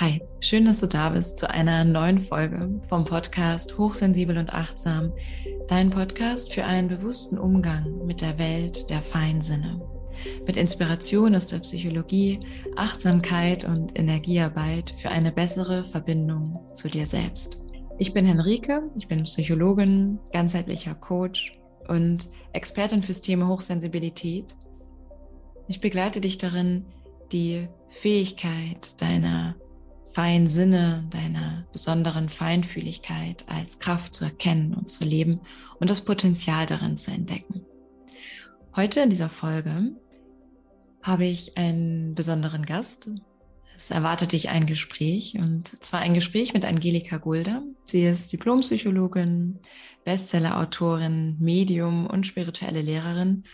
Hi, schön, dass du da bist zu einer neuen Folge vom Podcast Hochsensibel und Achtsam, dein Podcast für einen bewussten Umgang mit der Welt der Feinsinne. Mit Inspiration aus der Psychologie, Achtsamkeit und Energiearbeit für eine bessere Verbindung zu dir selbst. Ich bin Henrike, ich bin Psychologin, ganzheitlicher Coach und Expertin fürs Thema Hochsensibilität. Ich begleite dich darin, die Fähigkeit deiner feinen Sinne, deiner besonderen Feinfühligkeit als Kraft zu erkennen und zu leben und das Potenzial darin zu entdecken. Heute in dieser Folge habe ich einen besonderen Gast. Es erwartet dich ein Gespräch und zwar ein Gespräch mit Angelika Gulder. Sie ist Diplompsychologin, Bestsellerautorin, Medium und spirituelle Lehrerin.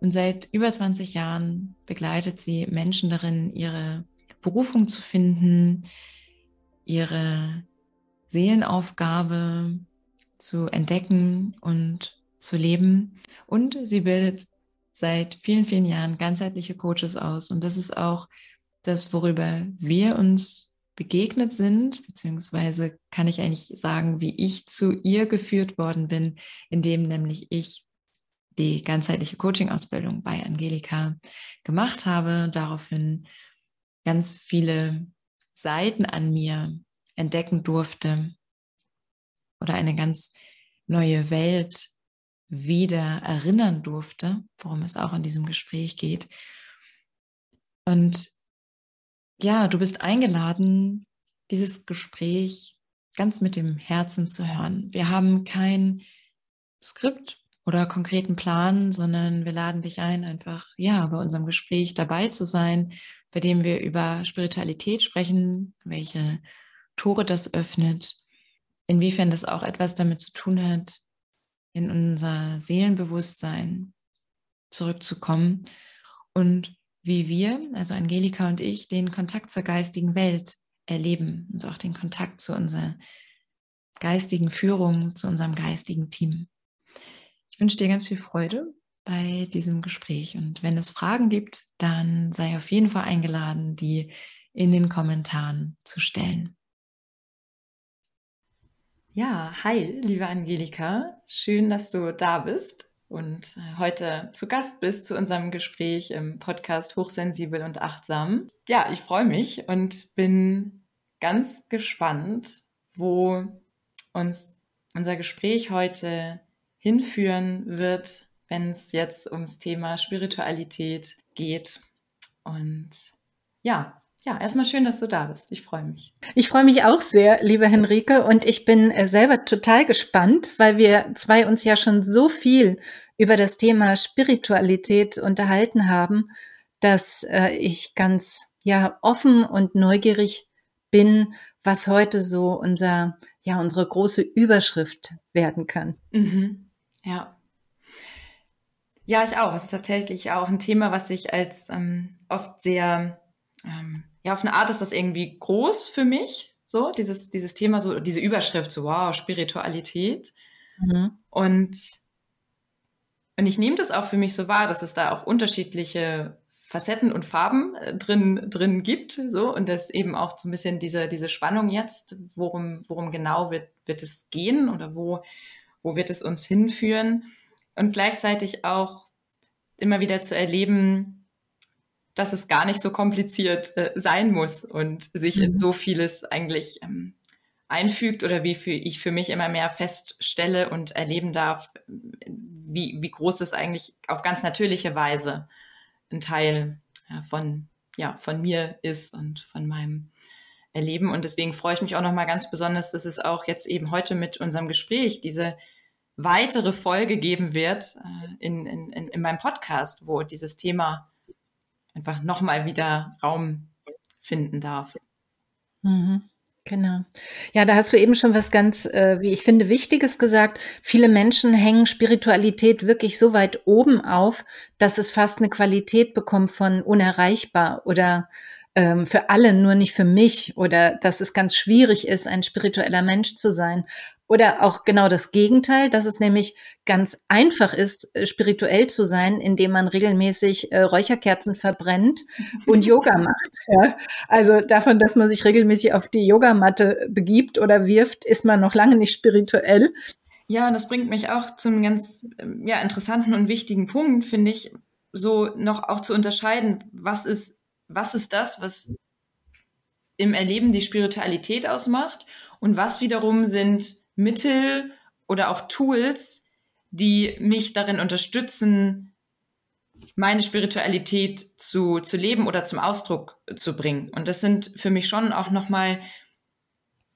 Und seit über 20 Jahren begleitet sie Menschen darin, ihre Berufung zu finden, ihre Seelenaufgabe zu entdecken und zu leben. Und sie bildet seit vielen, vielen Jahren ganzheitliche Coaches aus. Und das ist auch das, worüber wir uns begegnet sind, beziehungsweise kann ich eigentlich sagen, wie ich zu ihr geführt worden bin, indem nämlich ich die ganzheitliche Coaching-Ausbildung bei Angelika gemacht habe, daraufhin ganz viele Seiten an mir entdecken durfte oder eine ganz neue Welt wieder erinnern durfte, worum es auch in diesem Gespräch geht. Und ja, du bist eingeladen, dieses Gespräch ganz mit dem Herzen zu hören. Wir haben kein Skript oder konkreten Plan, sondern wir laden dich ein, einfach ja bei unserem Gespräch dabei zu sein bei dem wir über Spiritualität sprechen, welche Tore das öffnet, inwiefern das auch etwas damit zu tun hat, in unser Seelenbewusstsein zurückzukommen und wie wir, also Angelika und ich, den Kontakt zur geistigen Welt erleben und auch den Kontakt zu unserer geistigen Führung, zu unserem geistigen Team. Ich wünsche dir ganz viel Freude bei diesem Gespräch. Und wenn es Fragen gibt, dann sei auf jeden Fall eingeladen, die in den Kommentaren zu stellen. Ja, hi, liebe Angelika. Schön, dass du da bist und äh, heute zu Gast bist zu unserem Gespräch im Podcast Hochsensibel und Achtsam. Ja, ich freue mich und bin ganz gespannt, wo uns unser Gespräch heute hinführen wird wenn es jetzt ums Thema Spiritualität geht. Und ja, ja, erstmal schön, dass du da bist. Ich freue mich. Ich freue mich auch sehr, liebe Henrike, und ich bin äh, selber total gespannt, weil wir zwei uns ja schon so viel über das Thema Spiritualität unterhalten haben, dass äh, ich ganz ja offen und neugierig bin, was heute so unser ja unsere große Überschrift werden kann. Mhm. Ja, ja, ich auch. Es ist tatsächlich auch ein Thema, was ich als ähm, oft sehr, ähm, ja, auf eine Art ist das irgendwie groß für mich. So, dieses, dieses Thema, so, diese Überschrift, so, wow, Spiritualität. Mhm. Und, und ich nehme das auch für mich so wahr, dass es da auch unterschiedliche Facetten und Farben äh, drin, drin gibt, so, und das eben auch so ein bisschen diese, diese Spannung jetzt, worum, worum genau wird, wird es gehen oder wo, wo wird es uns hinführen und gleichzeitig auch immer wieder zu erleben, dass es gar nicht so kompliziert äh, sein muss und sich mhm. in so vieles eigentlich ähm, einfügt oder wie für ich für mich immer mehr feststelle und erleben darf, wie, wie groß es eigentlich auf ganz natürliche Weise ein Teil ja, von, ja, von mir ist und von meinem Erleben. Und deswegen freue ich mich auch nochmal ganz besonders, dass es auch jetzt eben heute mit unserem Gespräch diese weitere Folge geben wird äh, in, in, in meinem Podcast, wo dieses Thema einfach nochmal wieder Raum finden darf. Mhm. Genau. Ja, da hast du eben schon was ganz, äh, wie ich finde, Wichtiges gesagt. Viele Menschen hängen Spiritualität wirklich so weit oben auf, dass es fast eine Qualität bekommt von unerreichbar oder ähm, für alle, nur nicht für mich oder dass es ganz schwierig ist, ein spiritueller Mensch zu sein. Oder auch genau das Gegenteil, dass es nämlich ganz einfach ist, äh, spirituell zu sein, indem man regelmäßig äh, Räucherkerzen verbrennt und Yoga macht. Ja? Also davon, dass man sich regelmäßig auf die Yogamatte begibt oder wirft, ist man noch lange nicht spirituell. Ja, und das bringt mich auch zum ganz ähm, ja, interessanten und wichtigen Punkt, finde ich, so noch auch zu unterscheiden, was ist, was ist das, was im Erleben die Spiritualität ausmacht und was wiederum sind Mittel oder auch Tools, die mich darin unterstützen, meine Spiritualität zu, zu leben oder zum Ausdruck zu bringen. Und das sind für mich schon auch nochmal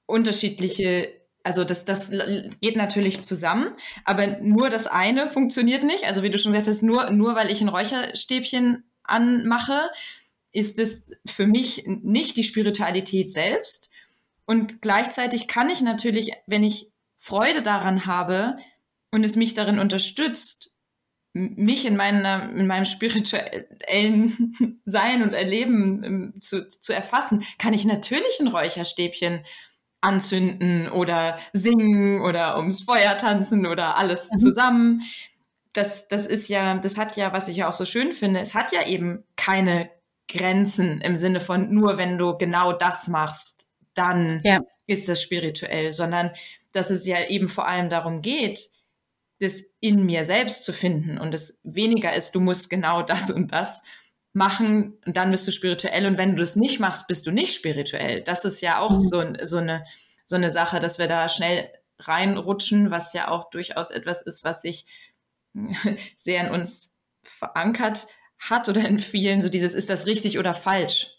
unterschiedliche, also das, das geht natürlich zusammen, aber nur das eine funktioniert nicht. Also wie du schon gesagt hast, nur, nur weil ich ein Räucherstäbchen anmache, ist es für mich nicht die Spiritualität selbst. Und gleichzeitig kann ich natürlich, wenn ich Freude daran habe und es mich darin unterstützt, mich in, meiner, in meinem spirituellen Sein und Erleben ähm, zu, zu erfassen, kann ich natürlich ein Räucherstäbchen anzünden oder singen oder ums Feuer tanzen oder alles mhm. zusammen. Das, das ist ja, das hat ja, was ich ja auch so schön finde, es hat ja eben keine Grenzen im Sinne von nur wenn du genau das machst, dann ja. ist das spirituell, sondern dass es ja eben vor allem darum geht, das in mir selbst zu finden und es weniger ist, du musst genau das und das machen und dann bist du spirituell und wenn du das nicht machst, bist du nicht spirituell. Das ist ja auch mhm. so, so, eine, so eine Sache, dass wir da schnell reinrutschen, was ja auch durchaus etwas ist, was sich sehr in uns verankert hat oder in vielen, so dieses, ist das richtig oder falsch?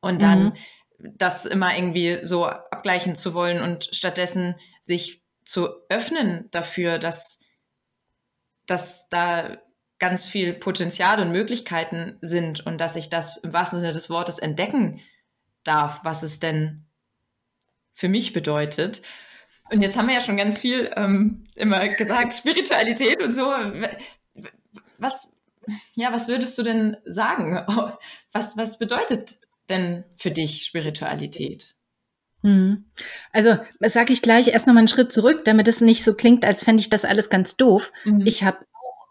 Und dann mhm. das immer irgendwie so abgleichen zu wollen und stattdessen sich zu öffnen dafür, dass, dass da ganz viel Potenzial und Möglichkeiten sind und dass ich das im wahrsten Sinne des Wortes entdecken darf, was es denn für mich bedeutet. Und jetzt haben wir ja schon ganz viel ähm, immer gesagt, Spiritualität und so. Was, ja, was würdest du denn sagen? Was, was bedeutet denn für dich Spiritualität? Hm. Also sage ich gleich erst noch mal einen Schritt zurück, damit es nicht so klingt, als fände ich das alles ganz doof. Mhm. Ich habe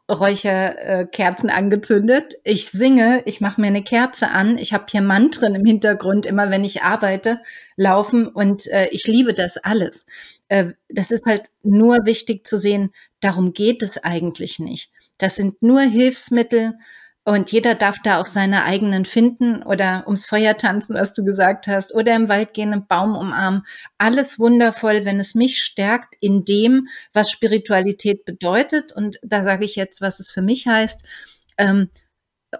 auch Räucherkerzen äh, angezündet. Ich singe, ich mache mir eine Kerze an. Ich habe hier Mantren im Hintergrund, immer wenn ich arbeite, laufen und äh, ich liebe das alles. Äh, das ist halt nur wichtig zu sehen, darum geht es eigentlich nicht. Das sind nur Hilfsmittel und jeder darf da auch seine eigenen finden oder ums Feuer tanzen, was du gesagt hast, oder im Wald gehen, einen Baum umarmen. Alles wundervoll, wenn es mich stärkt in dem, was Spiritualität bedeutet. Und da sage ich jetzt, was es für mich heißt. Ähm,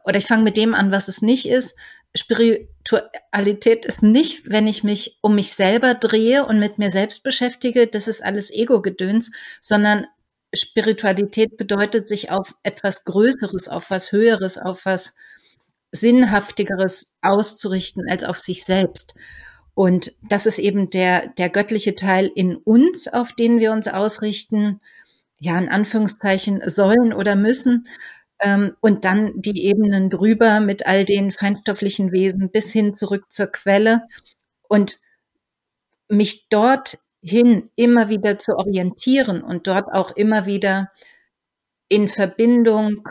oder ich fange mit dem an, was es nicht ist. Spiritualität ist nicht, wenn ich mich um mich selber drehe und mit mir selbst beschäftige, das ist alles Ego-Gedöns, sondern Spiritualität bedeutet, sich auf etwas Größeres, auf was Höheres, auf was Sinnhaftigeres auszurichten als auf sich selbst. Und das ist eben der, der göttliche Teil in uns, auf den wir uns ausrichten, ja, in Anführungszeichen sollen oder müssen. Ähm, und dann die Ebenen drüber mit all den feinstofflichen Wesen bis hin zurück zur Quelle und mich dort hin immer wieder zu orientieren und dort auch immer wieder in Verbindung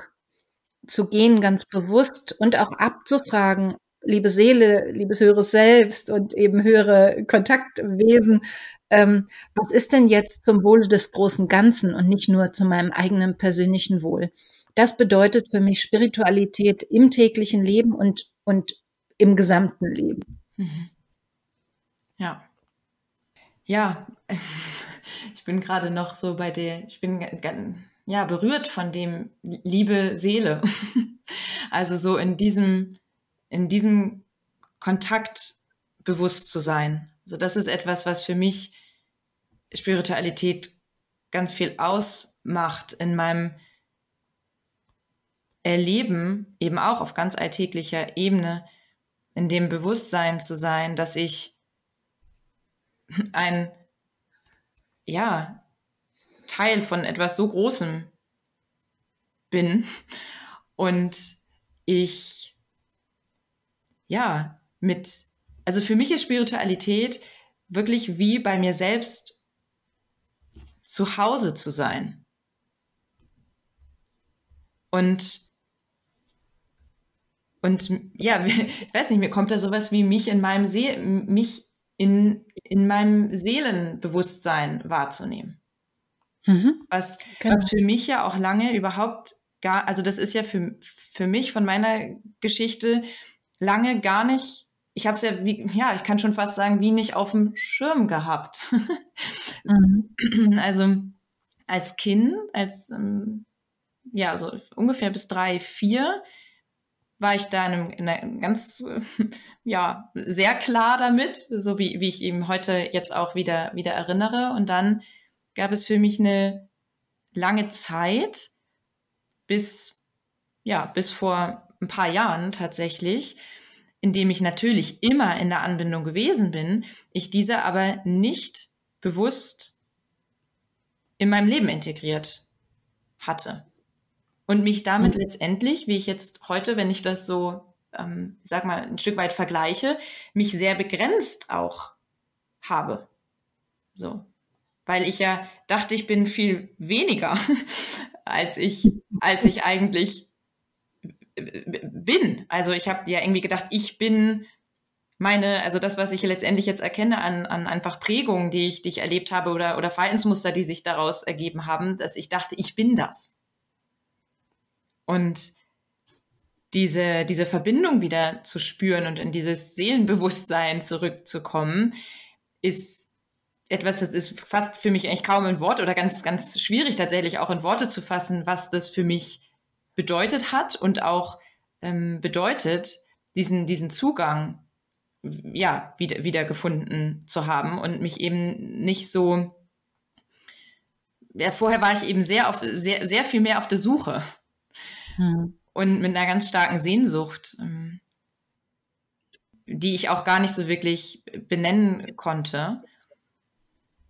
zu gehen, ganz bewusst und auch abzufragen, liebe Seele, liebes höheres Selbst und eben höhere Kontaktwesen, ähm, was ist denn jetzt zum Wohle des großen Ganzen und nicht nur zu meinem eigenen persönlichen Wohl? Das bedeutet für mich Spiritualität im täglichen Leben und, und im gesamten Leben. Mhm. Ja, ja, ich bin gerade noch so bei der, ich bin ja berührt von dem liebe Seele. Also so in diesem, in diesem Kontakt bewusst zu sein. Also das ist etwas, was für mich Spiritualität ganz viel ausmacht in meinem Erleben, eben auch auf ganz alltäglicher Ebene, in dem Bewusstsein zu sein, dass ich ein, ja, Teil von etwas so Großem bin und ich, ja, mit, also für mich ist Spiritualität wirklich wie bei mir selbst zu Hause zu sein. Und und ja, ich weiß nicht, mir kommt da sowas wie mich in meinem See mich in, in meinem Seelenbewusstsein wahrzunehmen. Mhm. Was, genau. was für mich ja auch lange überhaupt gar, also das ist ja für, für mich von meiner Geschichte lange gar nicht, ich habe es ja, wie, ja, ich kann schon fast sagen, wie nicht auf dem Schirm gehabt. mhm. Also als Kind, als ähm, ja, so ungefähr bis drei, vier, war ich da in einem, in einem ganz, ja, sehr klar damit, so wie, wie ich eben heute jetzt auch wieder, wieder erinnere. Und dann gab es für mich eine lange Zeit, bis, ja, bis vor ein paar Jahren tatsächlich, in dem ich natürlich immer in der Anbindung gewesen bin, ich diese aber nicht bewusst in meinem Leben integriert hatte und mich damit mhm. letztendlich, wie ich jetzt heute, wenn ich das so, ähm, ich sag mal, ein Stück weit vergleiche, mich sehr begrenzt auch habe. So. Weil ich ja dachte, ich bin viel weniger, als ich, als ich eigentlich bin. Also ich habe ja irgendwie gedacht, ich bin meine, also das, was ich letztendlich jetzt erkenne an, an einfach Prägungen, die ich, die ich erlebt habe oder, oder Verhaltensmuster, die sich daraus ergeben haben, dass ich dachte, ich bin das. Und diese, diese Verbindung wieder zu spüren und in dieses Seelenbewusstsein zurückzukommen, ist etwas, das ist fast für mich eigentlich kaum in Worte oder ganz, ganz schwierig tatsächlich auch in Worte zu fassen, was das für mich bedeutet hat und auch ähm, bedeutet, diesen, diesen Zugang ja, wieder, wieder gefunden zu haben und mich eben nicht so, ja, vorher war ich eben sehr auf, sehr, sehr viel mehr auf der Suche hm. Und mit einer ganz starken Sehnsucht, ähm, die ich auch gar nicht so wirklich benennen konnte.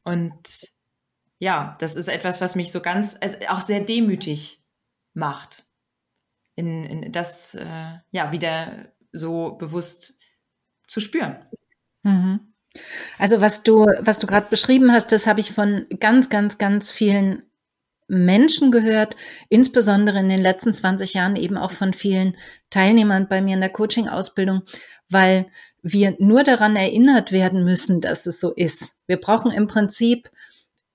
Und ja, das ist etwas, was mich so ganz, also auch sehr demütig macht, in, in das äh, ja wieder so bewusst zu spüren. Mhm. Also was du, was du gerade beschrieben hast, das habe ich von ganz, ganz, ganz vielen Menschen gehört, insbesondere in den letzten 20 Jahren eben auch von vielen Teilnehmern bei mir in der Coaching-Ausbildung, weil wir nur daran erinnert werden müssen, dass es so ist. Wir brauchen im Prinzip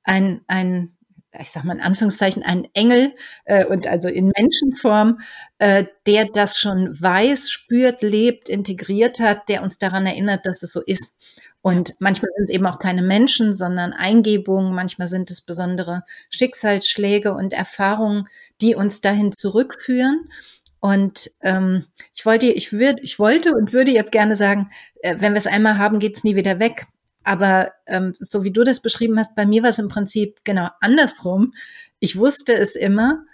ein, ein ich sag mal in Anführungszeichen, ein Engel äh, und also in Menschenform, äh, der das schon weiß, spürt, lebt, integriert hat, der uns daran erinnert, dass es so ist. Und manchmal sind es eben auch keine Menschen, sondern Eingebungen, manchmal sind es besondere Schicksalsschläge und Erfahrungen, die uns dahin zurückführen. Und ähm, ich wollte, ich würde, ich wollte und würde jetzt gerne sagen, äh, wenn wir es einmal haben, geht es nie wieder weg. Aber ähm, so wie du das beschrieben hast, bei mir war es im Prinzip genau andersrum. Ich wusste es immer,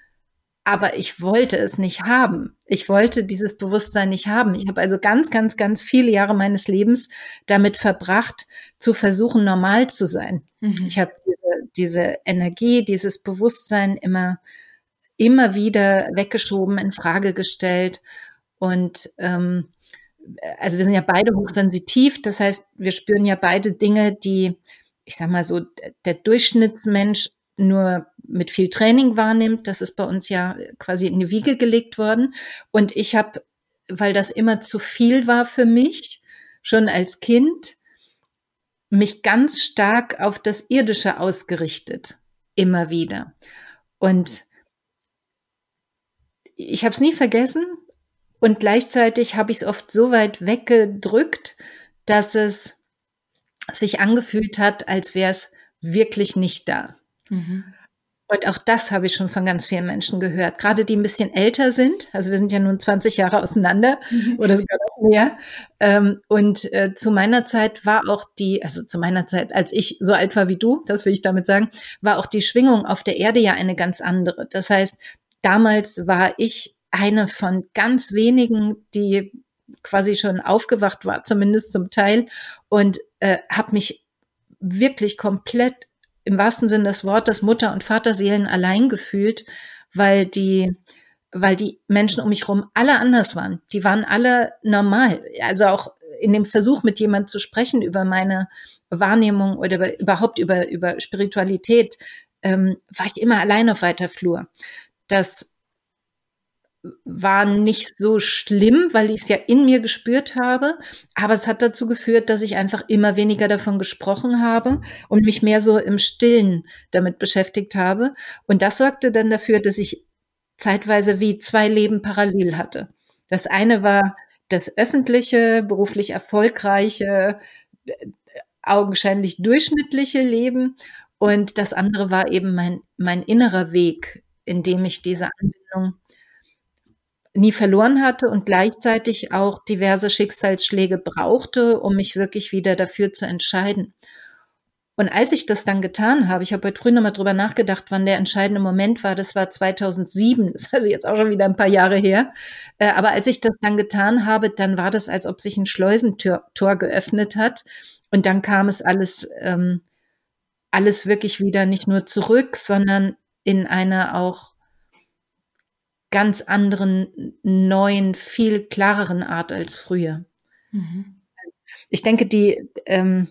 aber ich wollte es nicht haben. Ich wollte dieses Bewusstsein nicht haben. Ich habe also ganz, ganz, ganz viele Jahre meines Lebens damit verbracht, zu versuchen, normal zu sein. Mhm. Ich habe diese, diese Energie, dieses Bewusstsein immer, immer wieder weggeschoben, in Frage gestellt. Und ähm, also wir sind ja beide hochsensitiv. Das heißt, wir spüren ja beide Dinge, die, ich sag mal so, der Durchschnittsmensch nur mit viel Training wahrnimmt. Das ist bei uns ja quasi in die Wiege gelegt worden. Und ich habe, weil das immer zu viel war für mich, schon als Kind, mich ganz stark auf das Irdische ausgerichtet. Immer wieder. Und ich habe es nie vergessen und gleichzeitig habe ich es oft so weit weggedrückt, dass es sich angefühlt hat, als wäre es wirklich nicht da. Mhm. Und auch das habe ich schon von ganz vielen Menschen gehört, gerade die ein bisschen älter sind. Also wir sind ja nun 20 Jahre auseinander mhm. oder sogar noch mehr. Ähm, und äh, zu meiner Zeit war auch die, also zu meiner Zeit, als ich so alt war wie du, das will ich damit sagen, war auch die Schwingung auf der Erde ja eine ganz andere. Das heißt, damals war ich eine von ganz wenigen, die quasi schon aufgewacht war, zumindest zum Teil, und äh, habe mich wirklich komplett im wahrsten Sinne des Wortes Mutter- und Vaterseelen allein gefühlt, weil die, weil die Menschen um mich herum alle anders waren. Die waren alle normal. Also auch in dem Versuch, mit jemand zu sprechen über meine Wahrnehmung oder über, überhaupt über, über Spiritualität, ähm, war ich immer allein auf weiter Flur. Das war nicht so schlimm, weil ich es ja in mir gespürt habe, aber es hat dazu geführt, dass ich einfach immer weniger davon gesprochen habe und mich mehr so im Stillen damit beschäftigt habe. Und das sorgte dann dafür, dass ich zeitweise wie zwei Leben parallel hatte. Das eine war das öffentliche, beruflich erfolgreiche, augenscheinlich durchschnittliche Leben und das andere war eben mein, mein innerer Weg, in dem ich diese Anbindung nie verloren hatte und gleichzeitig auch diverse Schicksalsschläge brauchte, um mich wirklich wieder dafür zu entscheiden. Und als ich das dann getan habe, ich habe heute früh nochmal drüber nachgedacht, wann der entscheidende Moment war, das war 2007, das ist also jetzt auch schon wieder ein paar Jahre her. Äh, aber als ich das dann getan habe, dann war das, als ob sich ein Schleusentor Tor geöffnet hat. Und dann kam es alles, ähm, alles wirklich wieder nicht nur zurück, sondern in einer auch ganz anderen, neuen, viel klareren Art als früher. Mhm. Ich denke, die, ähm,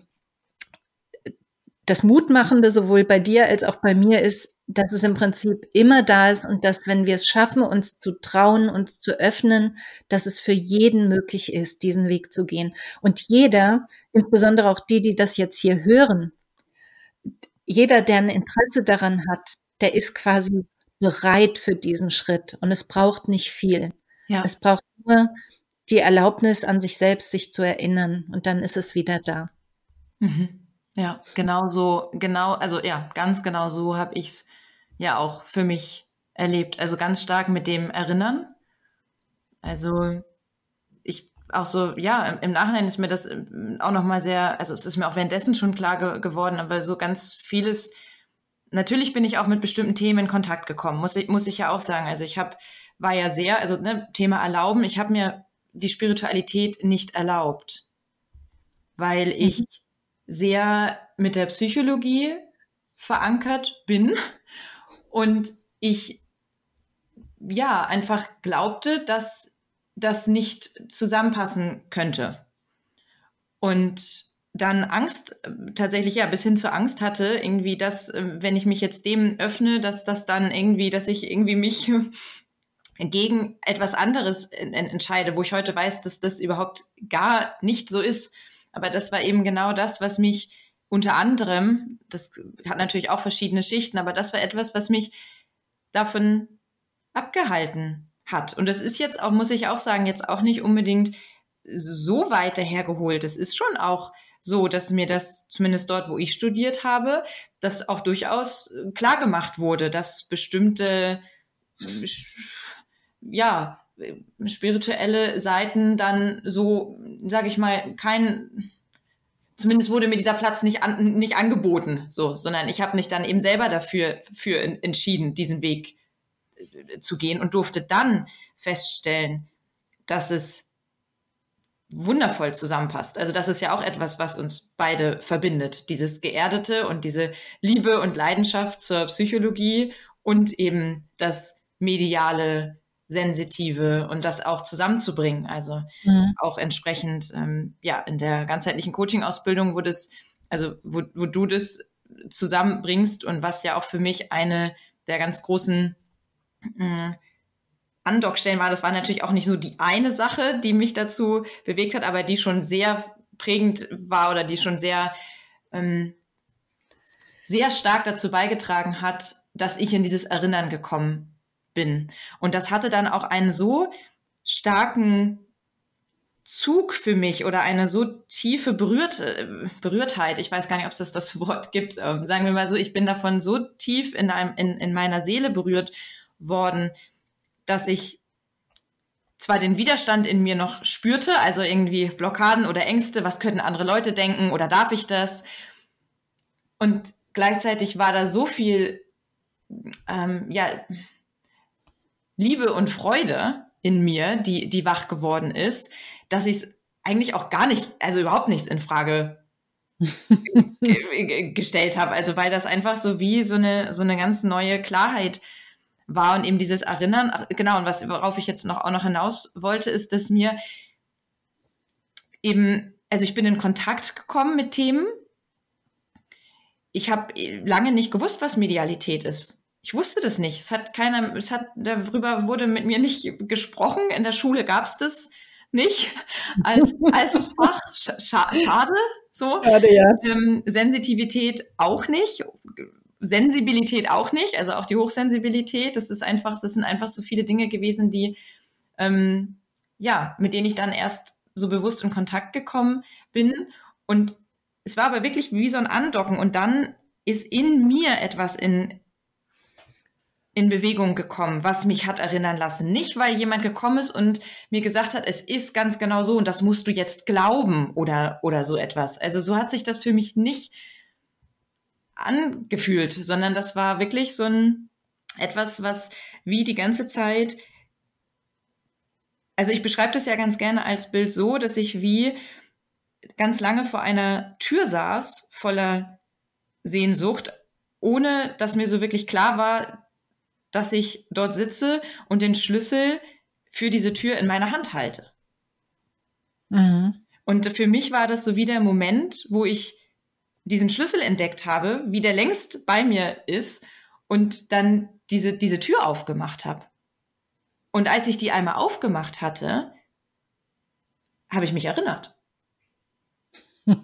das Mutmachende sowohl bei dir als auch bei mir ist, dass es im Prinzip immer da ist und dass, wenn wir es schaffen, uns zu trauen, uns zu öffnen, dass es für jeden möglich ist, diesen Weg zu gehen. Und jeder, insbesondere auch die, die das jetzt hier hören, jeder, der ein Interesse daran hat, der ist quasi bereit für diesen Schritt und es braucht nicht viel. Ja. Es braucht nur die Erlaubnis an sich selbst, sich zu erinnern und dann ist es wieder da. Mhm. Ja, genau so, genau, also ja, ganz genau so habe ich es ja auch für mich erlebt. Also ganz stark mit dem Erinnern. Also ich auch so, ja, im Nachhinein ist mir das ähm, auch nochmal sehr, also es ist mir auch währenddessen schon klar ge geworden, aber so ganz vieles natürlich bin ich auch mit bestimmten Themen in Kontakt gekommen, muss ich, muss ich ja auch sagen. Also ich habe, war ja sehr, also ne, Thema Erlauben, ich habe mir die Spiritualität nicht erlaubt, weil mhm. ich sehr mit der Psychologie verankert bin und ich ja einfach glaubte, dass das nicht zusammenpassen könnte. Und dann Angst, äh, tatsächlich ja, bis hin zur Angst hatte, irgendwie, dass, äh, wenn ich mich jetzt dem öffne, dass das dann irgendwie, dass ich irgendwie mich gegen etwas anderes entscheide, wo ich heute weiß, dass das überhaupt gar nicht so ist. Aber das war eben genau das, was mich unter anderem, das hat natürlich auch verschiedene Schichten, aber das war etwas, was mich davon abgehalten hat. Und das ist jetzt auch, muss ich auch sagen, jetzt auch nicht unbedingt so weit dahergeholt. Es ist schon auch so, dass mir das zumindest dort, wo ich studiert habe, das auch durchaus äh, klar gemacht wurde, dass bestimmte, ja, spirituelle Seiten dann so, sage ich mal, kein, zumindest wurde mir dieser Platz nicht, an, nicht angeboten, so, sondern ich habe mich dann eben selber dafür für entschieden, diesen Weg äh, zu gehen und durfte dann feststellen, dass es wundervoll zusammenpasst. Also das ist ja auch etwas, was uns beide verbindet. Dieses Geerdete und diese Liebe und Leidenschaft zur Psychologie und eben das mediale, sensitive und das auch zusammenzubringen. Also mhm. auch entsprechend, ähm, ja, in der ganzheitlichen Coaching-Ausbildung, wo das, also wo, wo du das zusammenbringst und was ja auch für mich eine der ganz großen mh, mm, Andockstellen war, das war natürlich auch nicht so die eine Sache, die mich dazu bewegt hat, aber die schon sehr prägend war oder die schon sehr, ähm, sehr stark dazu beigetragen hat, dass ich in dieses Erinnern gekommen bin. Und das hatte dann auch einen so starken Zug für mich oder eine so tiefe Berührt, Berührtheit, ich weiß gar nicht, ob es das, das Wort gibt, ähm, sagen wir mal so, ich bin davon so tief in, einem, in, in meiner Seele berührt worden, dass ich zwar den Widerstand in mir noch spürte, also irgendwie Blockaden oder Ängste, was könnten andere Leute denken oder darf ich das? Und gleichzeitig war da so viel ähm, ja, Liebe und Freude in mir, die, die wach geworden ist, dass ich es eigentlich auch gar nicht, also überhaupt nichts in Frage gestellt habe. Also weil das einfach so wie so eine, so eine ganz neue Klarheit war und eben dieses Erinnern, ach, genau, und was, worauf ich jetzt noch auch noch hinaus wollte, ist, dass mir eben, also ich bin in Kontakt gekommen mit Themen, ich habe lange nicht gewusst, was Medialität ist. Ich wusste das nicht. Es hat keiner, es hat, darüber wurde mit mir nicht gesprochen. In der Schule gab es das nicht als, als Fach. Scha schade, so. Schade, ja. Ähm, Sensitivität auch nicht. Sensibilität auch nicht, also auch die Hochsensibilität. Das ist einfach, das sind einfach so viele Dinge gewesen, die, ähm, ja, mit denen ich dann erst so bewusst in Kontakt gekommen bin. Und es war aber wirklich wie so ein Andocken. Und dann ist in mir etwas in, in Bewegung gekommen, was mich hat erinnern lassen. Nicht, weil jemand gekommen ist und mir gesagt hat, es ist ganz genau so und das musst du jetzt glauben oder, oder so etwas. Also so hat sich das für mich nicht angefühlt, sondern das war wirklich so ein etwas, was wie die ganze Zeit also ich beschreibe das ja ganz gerne als Bild so, dass ich wie ganz lange vor einer Tür saß, voller Sehnsucht, ohne dass mir so wirklich klar war, dass ich dort sitze und den Schlüssel für diese Tür in meiner Hand halte. Mhm. Und für mich war das so wie der Moment, wo ich diesen Schlüssel entdeckt habe, wie der längst bei mir ist und dann diese, diese Tür aufgemacht habe. Und als ich die einmal aufgemacht hatte, habe ich mich erinnert.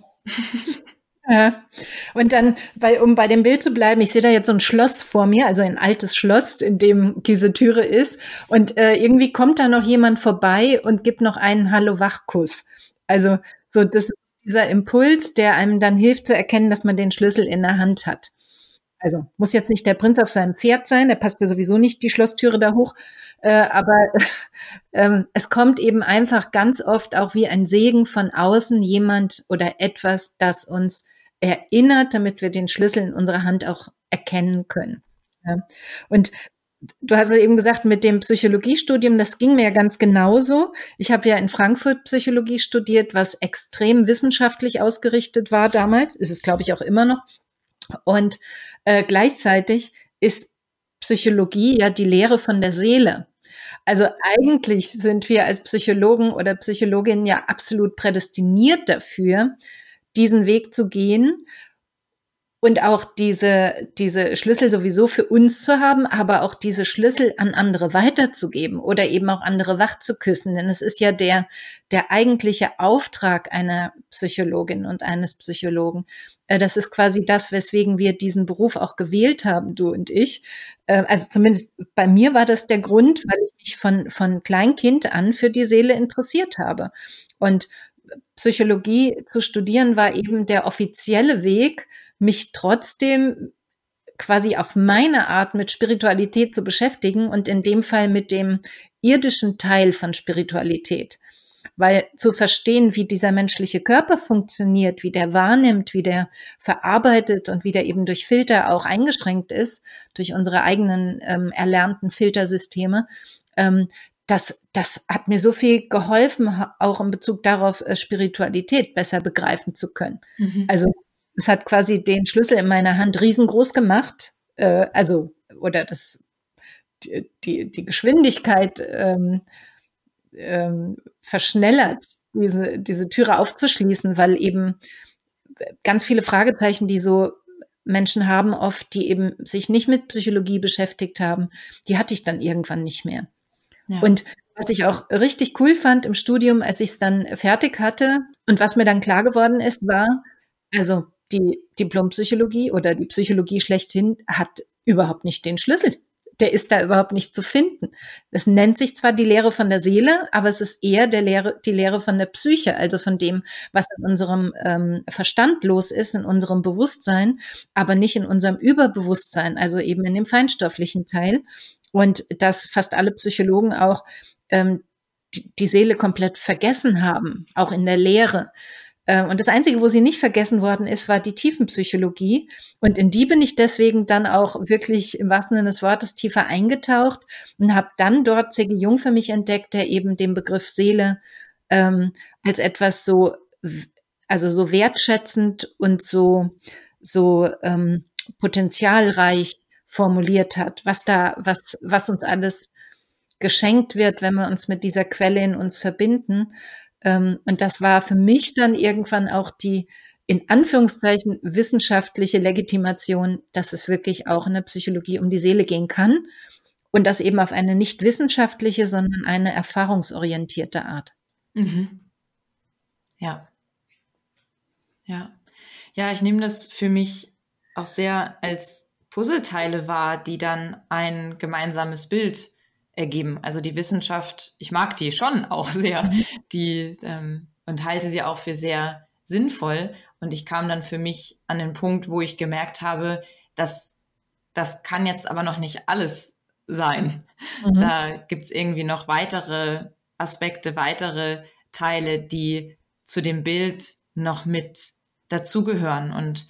Ja. Und dann, bei, um bei dem Bild zu bleiben, ich sehe da jetzt so ein Schloss vor mir, also ein altes Schloss, in dem diese Türe ist. Und äh, irgendwie kommt da noch jemand vorbei und gibt noch einen Hallo-Wach-Kuss. Also so, das ist dieser Impuls, der einem dann hilft zu erkennen, dass man den Schlüssel in der Hand hat. Also muss jetzt nicht der Prinz auf seinem Pferd sein, der passt ja sowieso nicht die Schlosstüre da hoch, äh, aber ähm, es kommt eben einfach ganz oft auch wie ein Segen von außen jemand oder etwas, das uns erinnert, damit wir den Schlüssel in unserer Hand auch erkennen können. Ja. Und du hast eben gesagt, mit dem Psychologiestudium, das ging mir ja ganz genauso. Ich habe ja in Frankfurt Psychologie studiert, was extrem wissenschaftlich ausgerichtet war damals, ist es, glaube ich, auch immer noch. Und äh, gleichzeitig ist Psychologie ja die Lehre von der Seele. Also eigentlich sind wir als Psychologen oder Psychologinnen ja absolut prädestiniert dafür, diesen Weg zu gehen und auch diese, diese Schlüssel sowieso für uns zu haben, aber auch diese Schlüssel an andere weiterzugeben oder eben auch andere wach zu küssen. Denn es ist ja der, der eigentliche Auftrag einer Psychologin und eines Psychologen. Äh, das ist quasi das, weswegen wir diesen Beruf auch gewählt haben, du und ich. Äh, also zumindest bei mir war das der Grund, weil ich mich von, von Kleinkind an für die Seele interessiert habe. Und Psychologie zu studieren war eben der offizielle Weg, mich trotzdem quasi auf meine Art mit Spiritualität zu beschäftigen und in dem Fall mit dem irdischen Teil von Spiritualität. Weil zu verstehen, wie dieser menschliche Körper funktioniert, wie der wahrnimmt, wie der verarbeitet und wie der eben durch Filter auch eingeschränkt ist, durch unsere eigenen ähm, erlernten Filtersysteme, ähm, das, das hat mir so viel geholfen, auch in Bezug darauf, äh, Spiritualität besser begreifen zu können. Mhm. Also es hat quasi den Schlüssel in meiner Hand riesengroß gemacht, äh, also oder das die, die, die Geschwindigkeit ähm, ähm, verschnellert, diese, diese Türe aufzuschließen, weil eben ganz viele Fragezeichen, die so Menschen haben, oft, die eben sich nicht mit Psychologie beschäftigt haben, die hatte ich dann irgendwann nicht mehr. Ja. Und was ich auch richtig cool fand im Studium, als ich es dann fertig hatte und was mir dann klar geworden ist, war, also die Diplompsychologie oder die Psychologie schlechthin hat überhaupt nicht den Schlüssel. Der ist da überhaupt nicht zu finden. Es nennt sich zwar die Lehre von der Seele, aber es ist eher der Lehre, die Lehre von der Psyche, also von dem, was in unserem ähm, Verstand los ist, in unserem Bewusstsein, aber nicht in unserem Überbewusstsein, also eben in dem feinstofflichen Teil. Und dass fast alle Psychologen auch ähm, die, die Seele komplett vergessen haben, auch in der Lehre. Äh, und das Einzige, wo sie nicht vergessen worden ist, war die Tiefenpsychologie. Und in die bin ich deswegen dann auch wirklich im wahrsten Sinne des Wortes tiefer eingetaucht und habe dann dort C.G. Jung für mich entdeckt, der eben den Begriff Seele ähm, als etwas so, also so wertschätzend und so, so ähm, potenzialreich formuliert hat, was da, was, was uns alles geschenkt wird, wenn wir uns mit dieser Quelle in uns verbinden. Ähm, und das war für mich dann irgendwann auch die, in Anführungszeichen wissenschaftliche Legitimation, dass es wirklich auch in der Psychologie um die Seele gehen kann und das eben auf eine nicht wissenschaftliche, sondern eine erfahrungsorientierte Art. Mhm. Ja. Ja. Ja, ich nehme das für mich auch sehr als Puzzleteile wahr, die dann ein gemeinsames Bild ergeben. Also die Wissenschaft, ich mag die schon auch sehr, mhm. die ähm, und halte sie auch für sehr sinnvoll. Und ich kam dann für mich an den Punkt, wo ich gemerkt habe, dass das kann jetzt aber noch nicht alles sein. Mhm. Da gibt's irgendwie noch weitere Aspekte, weitere Teile, die zu dem Bild noch mit dazugehören und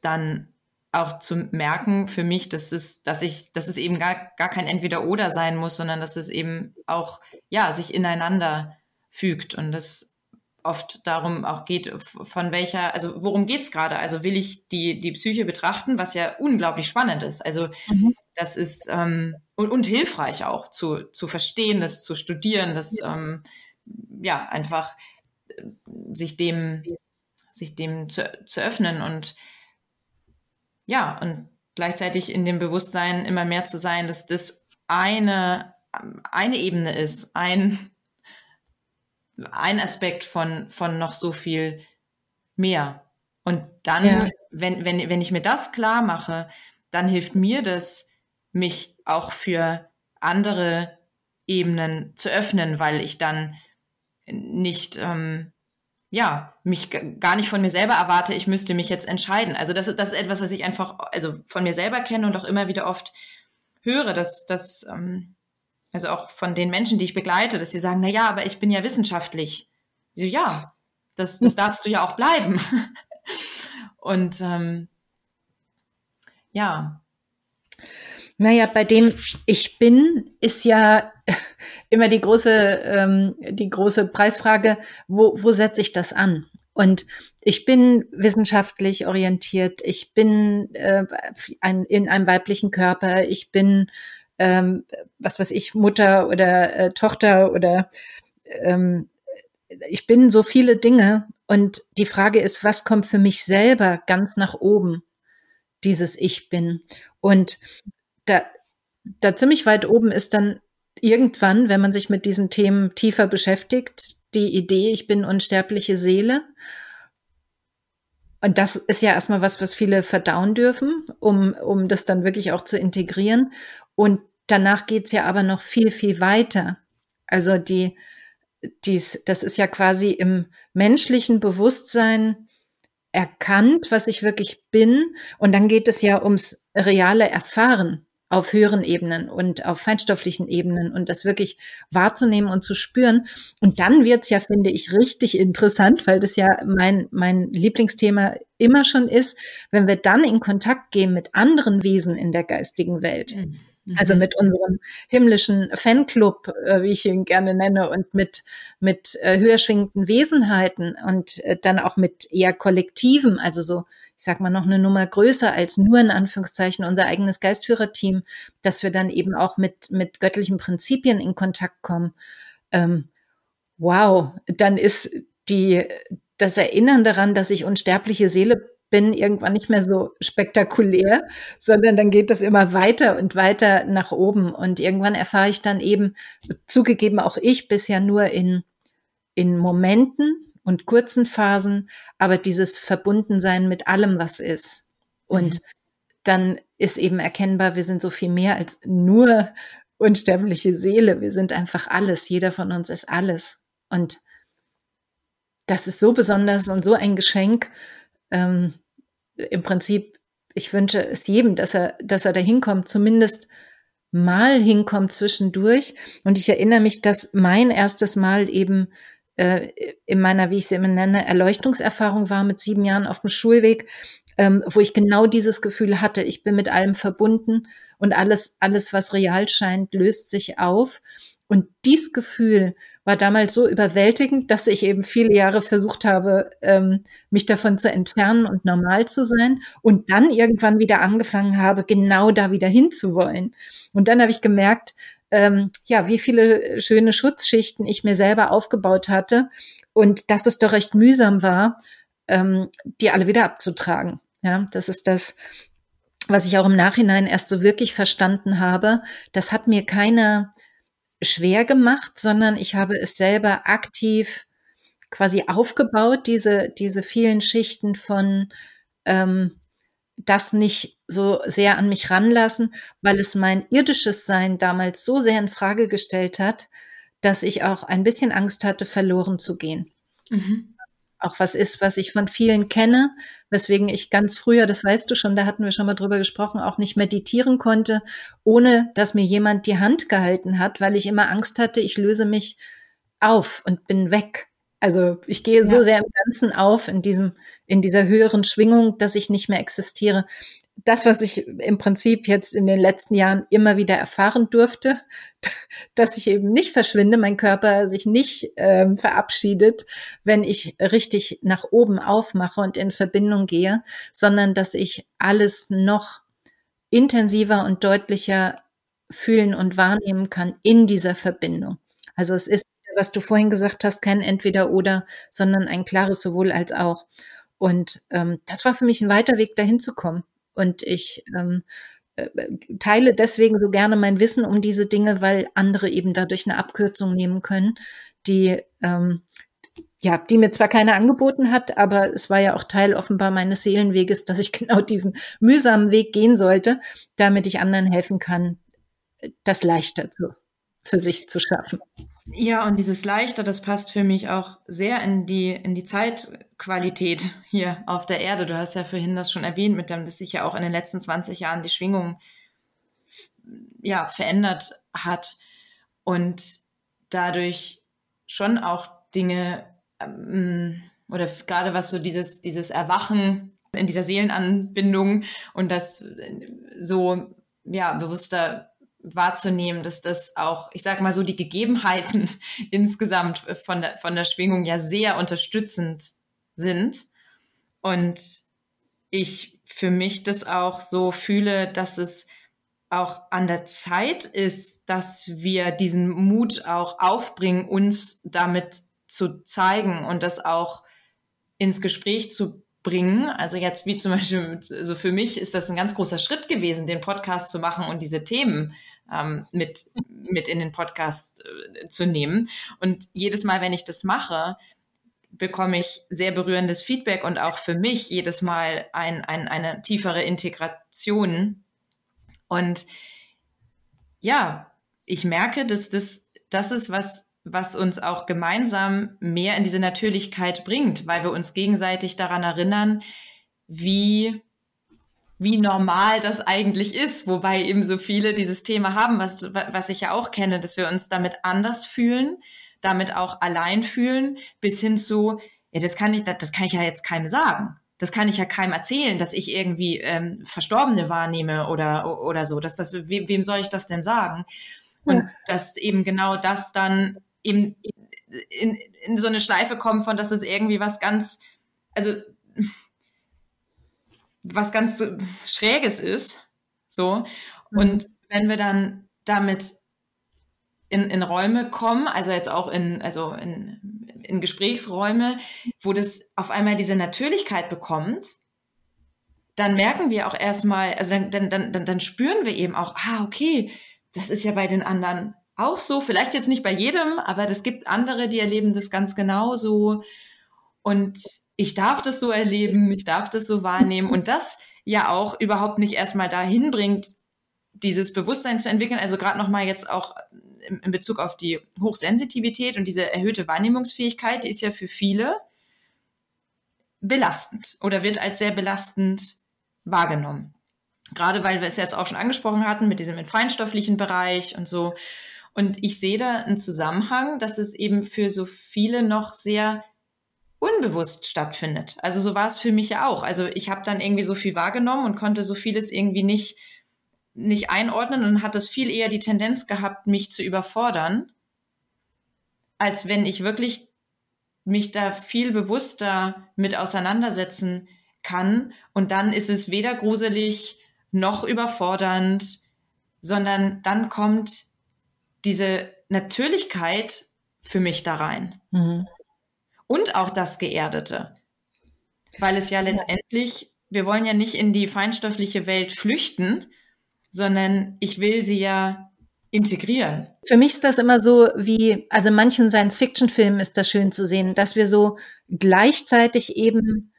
dann auch zu merken für mich, dass es, dass ich, dass es eben gar, gar kein Entweder-Oder sein muss, sondern dass es eben auch, ja, sich ineinander fügt und das oft darum auch geht, von welcher, also worum geht's gerade? Also will ich die, die Psyche betrachten, was ja unglaublich spannend ist. Also mhm. das ist ähm, und, und hilfreich auch zu, zu verstehen, das zu studieren, das ja, ähm, ja einfach äh, sich dem, sich dem zu, zu öffnen und ja, und gleichzeitig in dem Bewusstsein immer mehr zu sein, dass das eine, eine Ebene ist, ein, ein Aspekt von, von noch so viel mehr. Und dann, ja. wenn, wenn, wenn ich mir das klar mache, dann hilft mir das, mich auch für andere Ebenen zu öffnen, weil ich dann nicht, ähm, ja, mich gar nicht von mir selber erwarte, ich müsste mich jetzt entscheiden. Also das, das ist etwas, was ich einfach, also von mir selber kenne und auch immer wieder oft höre, dass, dass ähm, also auch von den Menschen, die ich begleite, dass sie sagen, na ja, aber ich bin ja wissenschaftlich. So, ja, das, das darfst du ja auch bleiben. Und ähm, ja. Naja, bei dem Ich bin ist ja immer die große, ähm, die große Preisfrage, wo, wo setze ich das an? Und ich bin wissenschaftlich orientiert, ich bin äh, ein, in einem weiblichen Körper, ich bin ähm, was weiß ich, Mutter oder äh, Tochter oder ähm, ich bin so viele Dinge und die Frage ist, was kommt für mich selber ganz nach oben, dieses Ich bin. Und da, da ziemlich weit oben ist dann irgendwann, wenn man sich mit diesen Themen tiefer beschäftigt, die Idee, ich bin unsterbliche Seele. Und das ist ja erstmal was, was viele verdauen dürfen, um, um das dann wirklich auch zu integrieren. Und danach geht's ja aber noch viel, viel weiter. Also die, dies, das ist ja quasi im menschlichen Bewusstsein erkannt, was ich wirklich bin. Und dann geht es ja ums reale Erfahren auf höheren Ebenen und auf feinstofflichen Ebenen und das wirklich wahrzunehmen und zu spüren. Und dann wird's ja, finde ich, richtig interessant, weil das ja mein, mein Lieblingsthema immer schon ist, wenn wir dann in Kontakt gehen mit anderen Wesen in der geistigen Welt. Mhm also mhm. mit unserem himmlischen Fanclub, äh, wie ich ihn gerne nenne, und mit, mit äh, höher schwingenden Wesenheiten und äh, dann auch mit eher Kollektiven, also so, ich sag mal, noch eine Nummer größer als nur in Anführungszeichen unser eigenes Geistführerteam, dass wir dann eben auch mit, mit göttlichen Prinzipien in Kontakt kommen. Ähm, wow, dann ist die, das Erinnern daran, dass ich unsterbliche Seele bin, irgendwann nicht mehr so spektakulär, sondern dann geht das immer weiter und weiter nach oben. Und irgendwann erfahre ich dann eben, zugegeben auch ich bisher nur in, in Momenten und kurzen Phasen, aber dieses Verbundensein mit allem, was ist. Und mhm. dann ist eben erkennbar, wir sind so viel mehr als nur unsterbliche Seele. Wir sind einfach alles. Jeder von uns ist alles. Und das ist so besonders und so ein Geschenk. Ähm, im Prinzip, ich wünsche es jedem, dass er, dass er da hinkommt, zumindest mal hinkommt zwischendurch. Und ich erinnere mich, dass mein erstes Mal eben äh, in meiner, wie ich sie immer nenne, Erleuchtungserfahrung war mit sieben Jahren auf dem Schulweg, ähm, wo ich genau dieses Gefühl hatte, ich bin mit allem verbunden und alles, alles, was real scheint, löst sich auf. Und dies Gefühl war damals so überwältigend, dass ich eben viele Jahre versucht habe, ähm, mich davon zu entfernen und normal zu sein und dann irgendwann wieder angefangen habe, genau da wieder hinzuwollen. Und dann habe ich gemerkt, ähm, ja, wie viele schöne Schutzschichten ich mir selber aufgebaut hatte und dass es doch recht mühsam war, ähm, die alle wieder abzutragen. Ja, das ist das, was ich auch im Nachhinein erst so wirklich verstanden habe. Das hat mir keiner schwer gemacht, sondern ich habe es selber aktiv quasi aufgebaut, diese, diese vielen Schichten von ähm, das nicht so sehr an mich ranlassen, weil es mein irdisches Sein damals so sehr in Frage gestellt hat, dass ich auch ein bisschen Angst hatte, verloren zu gehen. Mhm auch was ist, was ich von vielen kenne, weswegen ich ganz früher, das weißt du schon, da hatten wir schon mal drüber gesprochen, auch nicht meditieren konnte, ohne dass mir jemand die Hand gehalten hat, weil ich immer Angst hatte, ich löse mich auf und bin weg. Also ich gehe ja. so sehr im Ganzen auf in diesem, in dieser höheren Schwingung, dass ich nicht mehr existiere das, was ich im Prinzip jetzt in den letzten Jahren immer wieder erfahren durfte, dass ich eben nicht verschwinde, mein Körper sich nicht ähm, verabschiedet, wenn ich richtig nach oben aufmache und in Verbindung gehe, sondern dass ich alles noch intensiver und deutlicher fühlen und wahrnehmen kann in dieser Verbindung. Also es ist, was du vorhin gesagt hast, kein Entweder oder, sondern ein klares sowohl als auch. Und ähm, das war für mich ein weiter Weg, dahin zu kommen. Und ich ähm, äh, teile deswegen so gerne mein Wissen um diese Dinge, weil andere eben dadurch eine Abkürzung nehmen können, die ähm, ja, die mir zwar keiner angeboten hat, aber es war ja auch Teil offenbar meines Seelenweges, dass ich genau diesen mühsamen Weg gehen sollte, damit ich anderen helfen kann, das leichter zu, für sich zu schaffen. Ja, und dieses Leichter, das passt für mich auch sehr in die, in die Zeitqualität hier auf der Erde. Du hast ja vorhin das schon erwähnt, mit dem, dass sich ja auch in den letzten 20 Jahren die Schwingung ja, verändert hat und dadurch schon auch Dinge ähm, oder gerade was so dieses, dieses Erwachen in dieser Seelenanbindung und das so ja bewusster wahrzunehmen, dass das auch, ich sage mal so, die Gegebenheiten insgesamt von der, von der Schwingung ja sehr unterstützend sind. Und ich für mich das auch so fühle, dass es auch an der Zeit ist, dass wir diesen Mut auch aufbringen, uns damit zu zeigen und das auch ins Gespräch zu bringen. Also jetzt wie zum Beispiel, also für mich ist das ein ganz großer Schritt gewesen, den Podcast zu machen und diese Themen ähm, mit, mit in den Podcast äh, zu nehmen. Und jedes Mal, wenn ich das mache, bekomme ich sehr berührendes Feedback und auch für mich jedes Mal ein, ein, eine tiefere Integration. Und ja, ich merke, dass das, das ist was, was uns auch gemeinsam mehr in diese Natürlichkeit bringt, weil wir uns gegenseitig daran erinnern, wie wie normal das eigentlich ist, wobei eben so viele dieses Thema haben, was, was ich ja auch kenne, dass wir uns damit anders fühlen, damit auch allein fühlen, bis hin zu, ja, das kann ich, das, das kann ich ja jetzt keinem sagen. Das kann ich ja keinem erzählen, dass ich irgendwie ähm, Verstorbene wahrnehme oder, oder so. Dass das, wem, wem soll ich das denn sagen? Und ja. dass eben genau das dann eben in, in so eine Schleife kommt, von dass es irgendwie was ganz, also was ganz Schräges ist. So. Mhm. Und wenn wir dann damit in, in Räume kommen, also jetzt auch in, also in, in Gesprächsräume, wo das auf einmal diese Natürlichkeit bekommt, dann merken wir auch erstmal, also dann, dann, dann, dann spüren wir eben auch, ah, okay, das ist ja bei den anderen auch so, vielleicht jetzt nicht bei jedem, aber es gibt andere, die erleben das ganz genauso. Und ich darf das so erleben, ich darf das so wahrnehmen und das ja auch überhaupt nicht erstmal dahin bringt, dieses Bewusstsein zu entwickeln. Also gerade nochmal jetzt auch in, Bezug auf die Hochsensitivität und diese erhöhte Wahrnehmungsfähigkeit, die ist ja für viele belastend oder wird als sehr belastend wahrgenommen. Gerade weil wir es jetzt auch schon angesprochen hatten mit diesem feinstofflichen Bereich und so. Und ich sehe da einen Zusammenhang, dass es eben für so viele noch sehr unbewusst stattfindet. Also so war es für mich ja auch. Also ich habe dann irgendwie so viel wahrgenommen und konnte so vieles irgendwie nicht, nicht einordnen und hat es viel eher die Tendenz gehabt, mich zu überfordern, als wenn ich wirklich mich da viel bewusster mit auseinandersetzen kann. Und dann ist es weder gruselig noch überfordernd, sondern dann kommt diese Natürlichkeit für mich da rein. Mhm und auch das Geerdete. Weil es ja letztendlich, wir wollen ja nicht in die feinstoffliche Welt flüchten, sondern ich will sie ja integrieren. Für mich ist das immer so wie, also in manchen Science-Fiction-Filmen ist das schön zu sehen, dass wir so gleichzeitig eben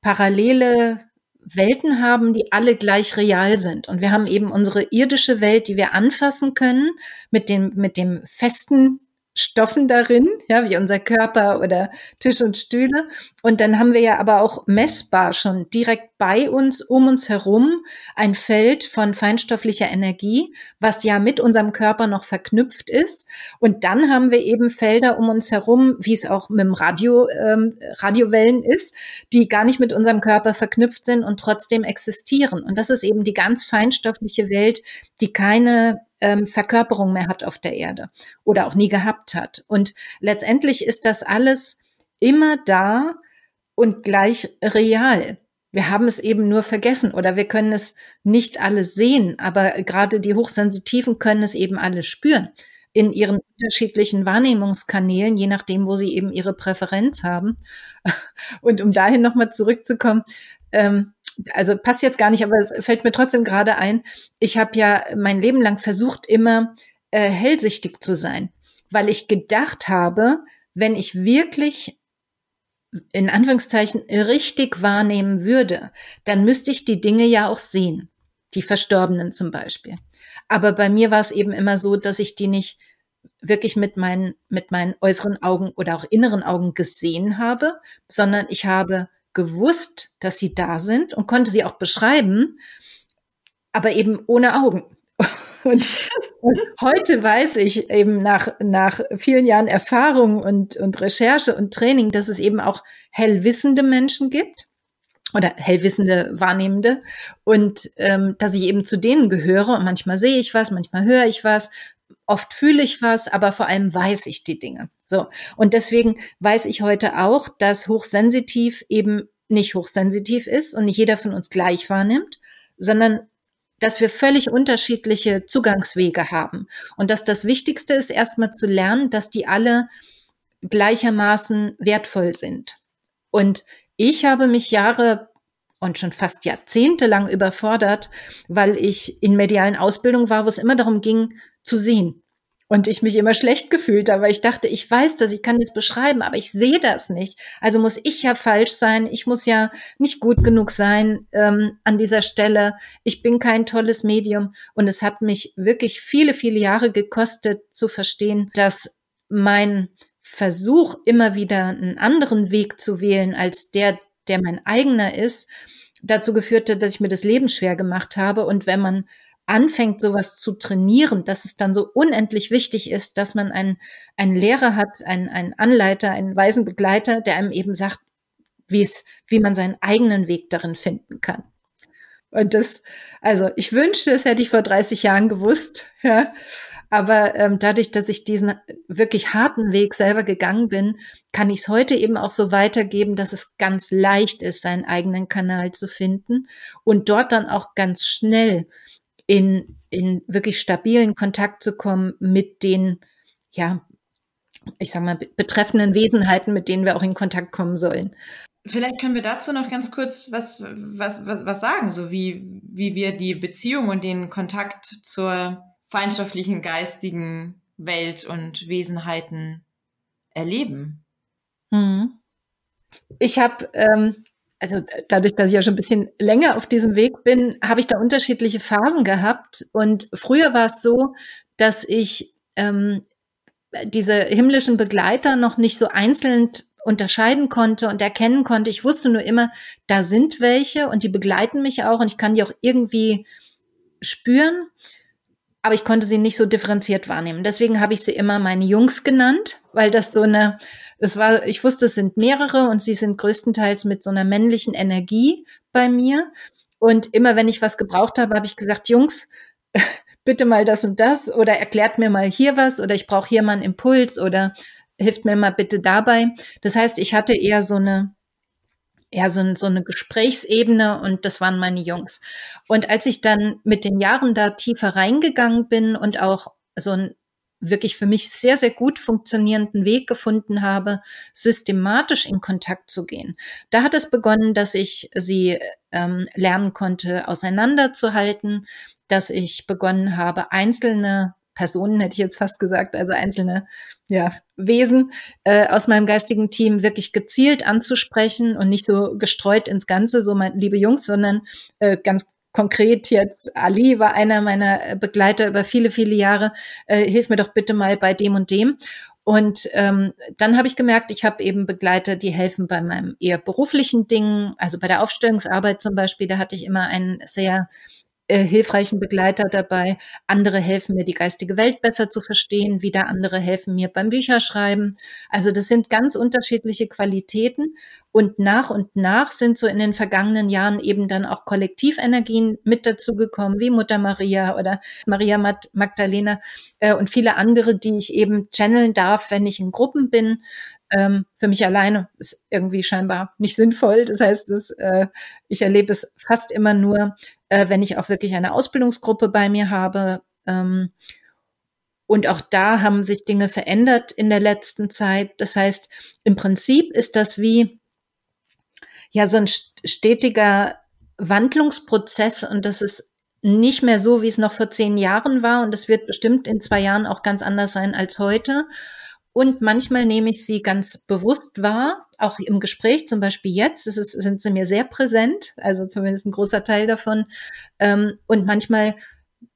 parallele Welten haben, die alle gleich real sind. Und wir haben eben unsere irdische Welt, die wir anfassen können, mit dem, mit dem festen Stoffen darin, ja, wie unser Körper oder Tisch und Stühle. Und dann haben wir ja aber auch messbar schon direkt bei uns, um uns herum, ein Feld von feinstofflicher Energie, was ja mit unserem Körper noch verknüpft ist. Und dann haben wir eben Felder um uns herum, wie es auch mit dem Radio, ähm, Radiowellen ist, die gar nicht mit unserem Körper verknüpft sind und trotzdem existieren. Und das ist eben die ganz feinstoffliche Welt, die keine ähm, Verkörperung mehr hat auf der Erde oder auch nie gehabt hat. Und letztendlich ist das alles immer da und gleich real. Wir haben es eben nur vergessen oder wir können es nicht alles sehen, aber gerade die Hochsensitiven können es eben alle spüren in ihren unterschiedlichen Wahrnehmungskanälen, je nachdem, wo sie eben ihre Präferenz haben. Und um dahin nochmal zurückzukommen, ähm, also passt jetzt gar nicht, aber es fällt mir trotzdem gerade ein. Ich habe ja mein Leben lang versucht, immer äh, hellsichtig zu sein, weil ich gedacht habe, wenn ich wirklich in Anführungszeichen richtig wahrnehmen würde, dann müsste ich die Dinge ja auch sehen, die Verstorbenen zum Beispiel. Aber bei mir war es eben immer so, dass ich die nicht wirklich mit meinen, mit meinen äußeren Augen oder auch inneren Augen gesehen habe, sondern ich habe gewusst, dass sie da sind und konnte sie auch beschreiben, aber eben ohne Augen. Und, heute weiß ich eben nach, nach vielen Jahren Erfahrung und, und Recherche und Training, dass es eben auch hellwissende Menschen gibt oder hellwissende Wahrnehmende und ähm, dass ich eben zu denen gehöre und manchmal sehe ich was, manchmal höre ich was Oft fühle ich was, aber vor allem weiß ich die Dinge. So. Und deswegen weiß ich heute auch, dass hochsensitiv eben nicht hochsensitiv ist und nicht jeder von uns gleich wahrnimmt, sondern dass wir völlig unterschiedliche Zugangswege haben. Und dass das Wichtigste ist, erstmal zu lernen, dass die alle gleichermaßen wertvoll sind. Und ich habe mich Jahre und schon fast jahrzehntelang überfordert, weil ich in medialen Ausbildung war, wo es immer darum ging, zu sehen. Und ich mich immer schlecht gefühlt habe, weil ich dachte, ich weiß das, ich kann jetzt beschreiben, aber ich sehe das nicht. Also muss ich ja falsch sein, ich muss ja nicht gut genug sein ähm, an dieser Stelle. Ich bin kein tolles Medium. Und es hat mich wirklich viele, viele Jahre gekostet zu verstehen, dass mein Versuch, immer wieder einen anderen Weg zu wählen als der, der mein eigener ist, dazu geführt hat, dass ich mir das Leben schwer gemacht habe. Und wenn man anfängt, sowas zu trainieren, dass es dann so unendlich wichtig ist, dass man einen, einen Lehrer hat, einen, einen Anleiter, einen weisen Begleiter, der einem eben sagt, wie es, wie man seinen eigenen Weg darin finden kann. Und das, also ich wünschte, das hätte ich vor 30 Jahren gewusst, ja. Aber ähm, dadurch, dass ich diesen wirklich harten Weg selber gegangen bin, kann ich es heute eben auch so weitergeben, dass es ganz leicht ist, seinen eigenen Kanal zu finden und dort dann auch ganz schnell in, in wirklich stabilen Kontakt zu kommen mit den, ja, ich sag mal, betreffenden Wesenheiten, mit denen wir auch in Kontakt kommen sollen. Vielleicht können wir dazu noch ganz kurz was, was, was, was sagen, so wie, wie wir die Beziehung und den Kontakt zur feindschaftlichen geistigen Welt und Wesenheiten erleben. Hm. Ich habe ähm, also dadurch, dass ich ja schon ein bisschen länger auf diesem Weg bin, habe ich da unterschiedliche Phasen gehabt. Und früher war es so, dass ich ähm, diese himmlischen Begleiter noch nicht so einzeln unterscheiden konnte und erkennen konnte. Ich wusste nur immer, da sind welche und die begleiten mich auch und ich kann die auch irgendwie spüren, aber ich konnte sie nicht so differenziert wahrnehmen. Deswegen habe ich sie immer meine Jungs genannt, weil das so eine es war, ich wusste, es sind mehrere und sie sind größtenteils mit so einer männlichen Energie bei mir. Und immer wenn ich was gebraucht habe, habe ich gesagt, Jungs, bitte mal das und das oder erklärt mir mal hier was oder ich brauche hier mal einen Impuls oder hilft mir mal bitte dabei. Das heißt, ich hatte eher so eine eher so, so eine Gesprächsebene und das waren meine Jungs. Und als ich dann mit den Jahren da tiefer reingegangen bin und auch so ein wirklich für mich sehr, sehr gut funktionierenden Weg gefunden habe, systematisch in Kontakt zu gehen. Da hat es begonnen, dass ich sie ähm, lernen konnte, auseinanderzuhalten, dass ich begonnen habe, einzelne Personen, hätte ich jetzt fast gesagt, also einzelne ja, Wesen äh, aus meinem geistigen Team wirklich gezielt anzusprechen und nicht so gestreut ins Ganze, so mein liebe Jungs, sondern äh, ganz konkret jetzt Ali war einer meiner Begleiter über viele, viele Jahre. Äh, hilf mir doch bitte mal bei dem und dem. Und ähm, dann habe ich gemerkt, ich habe eben Begleiter, die helfen bei meinem eher beruflichen Dingen, also bei der Aufstellungsarbeit zum Beispiel. Da hatte ich immer einen sehr äh, hilfreichen Begleiter dabei. Andere helfen mir, die geistige Welt besser zu verstehen. Wieder andere helfen mir beim Bücherschreiben. Also das sind ganz unterschiedliche Qualitäten. Und nach und nach sind so in den vergangenen Jahren eben dann auch Kollektivenergien mit dazugekommen, wie Mutter Maria oder Maria Magdalena äh, und viele andere, die ich eben channeln darf, wenn ich in Gruppen bin. Ähm, für mich alleine ist irgendwie scheinbar nicht sinnvoll. Das heißt, dass, äh, ich erlebe es fast immer nur äh, wenn ich auch wirklich eine Ausbildungsgruppe bei mir habe. Ähm, und auch da haben sich Dinge verändert in der letzten Zeit. Das heißt, im Prinzip ist das wie ja so ein stetiger Wandlungsprozess und das ist nicht mehr so, wie es noch vor zehn Jahren war und es wird bestimmt in zwei Jahren auch ganz anders sein als heute. Und manchmal nehme ich sie ganz bewusst wahr, auch im Gespräch, zum Beispiel jetzt, es, sind sie mir sehr präsent, also zumindest ein großer Teil davon. Ähm, und manchmal,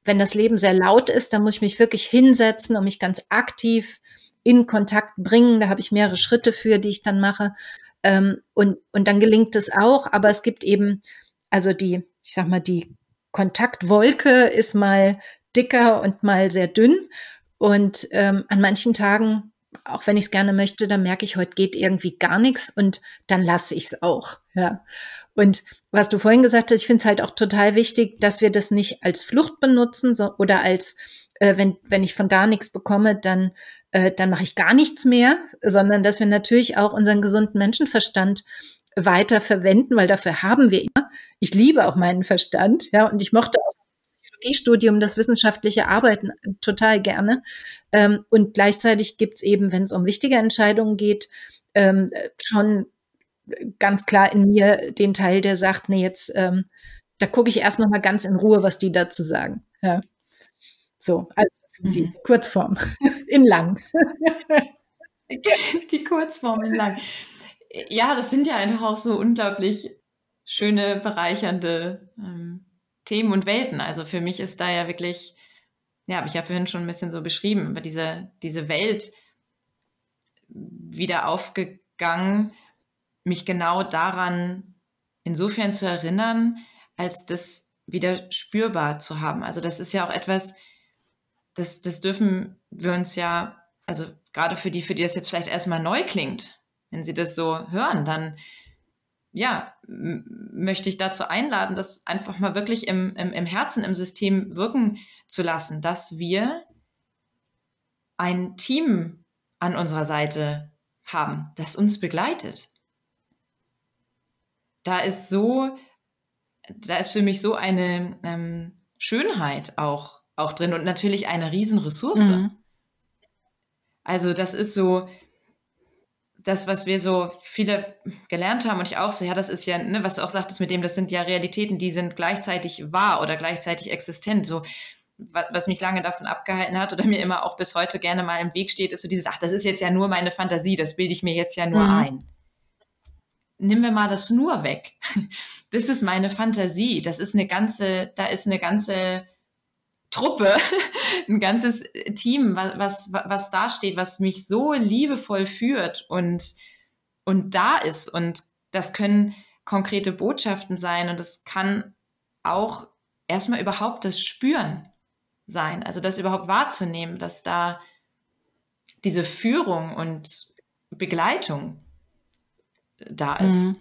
wenn das Leben sehr laut ist, dann muss ich mich wirklich hinsetzen und mich ganz aktiv in Kontakt bringen. Da habe ich mehrere Schritte für, die ich dann mache. Ähm, und, und dann gelingt es auch, aber es gibt eben, also die, ich sag mal, die Kontaktwolke ist mal dicker und mal sehr dünn. Und ähm, an manchen Tagen auch wenn ich es gerne möchte, dann merke ich, heute geht irgendwie gar nichts und dann lasse ich es auch. Ja. Und was du vorhin gesagt hast, ich finde es halt auch total wichtig, dass wir das nicht als Flucht benutzen so, oder als, äh, wenn, wenn ich von da nichts bekomme, dann, äh, dann mache ich gar nichts mehr, sondern dass wir natürlich auch unseren gesunden Menschenverstand weiter verwenden, weil dafür haben wir immer. Ich liebe auch meinen Verstand, ja, und ich mochte auch Psychologiestudium, das wissenschaftliche Arbeiten total gerne. Ähm, und gleichzeitig gibt's eben, wenn es um wichtige Entscheidungen geht, ähm, schon ganz klar in mir den Teil, der sagt, nee, jetzt, ähm, da gucke ich erst noch mal ganz in Ruhe, was die dazu sagen. Ja. So, also die mhm. Kurzform in lang. die Kurzform in lang. Ja, das sind ja einfach auch so unglaublich schöne, bereichernde ähm, Themen und Welten. Also für mich ist da ja wirklich, ja, habe ich ja vorhin schon ein bisschen so beschrieben, aber diese, diese Welt wieder aufgegangen, mich genau daran insofern zu erinnern, als das wieder spürbar zu haben. Also das ist ja auch etwas, das, das dürfen wir uns ja, also gerade für die, für die das jetzt vielleicht erstmal neu klingt, wenn sie das so hören, dann ja, möchte ich dazu einladen, das einfach mal wirklich im, im, im Herzen, im System wirken zu lassen, dass wir ein Team an unserer Seite haben, das uns begleitet. Da ist so, da ist für mich so eine ähm, Schönheit auch, auch drin und natürlich eine Riesenressource. Mhm. Also das ist so, das, was wir so viele gelernt haben und ich auch so, ja, das ist ja, ne, was du auch sagtest mit dem, das sind ja Realitäten, die sind gleichzeitig wahr oder gleichzeitig existent. So, was mich lange davon abgehalten hat oder mir immer auch bis heute gerne mal im Weg steht, ist so dieses, ach, das ist jetzt ja nur meine Fantasie, das bilde ich mir jetzt ja nur mhm. ein. Nimm wir mal das nur weg. Das ist meine Fantasie. Das ist eine ganze, da ist eine ganze Truppe, ein ganzes Team, was, was, was da steht, was mich so liebevoll führt und, und da ist. Und das können konkrete Botschaften sein und es kann auch erstmal überhaupt das Spüren sein, also das überhaupt wahrzunehmen, dass da diese Führung und Begleitung da ist. Mhm.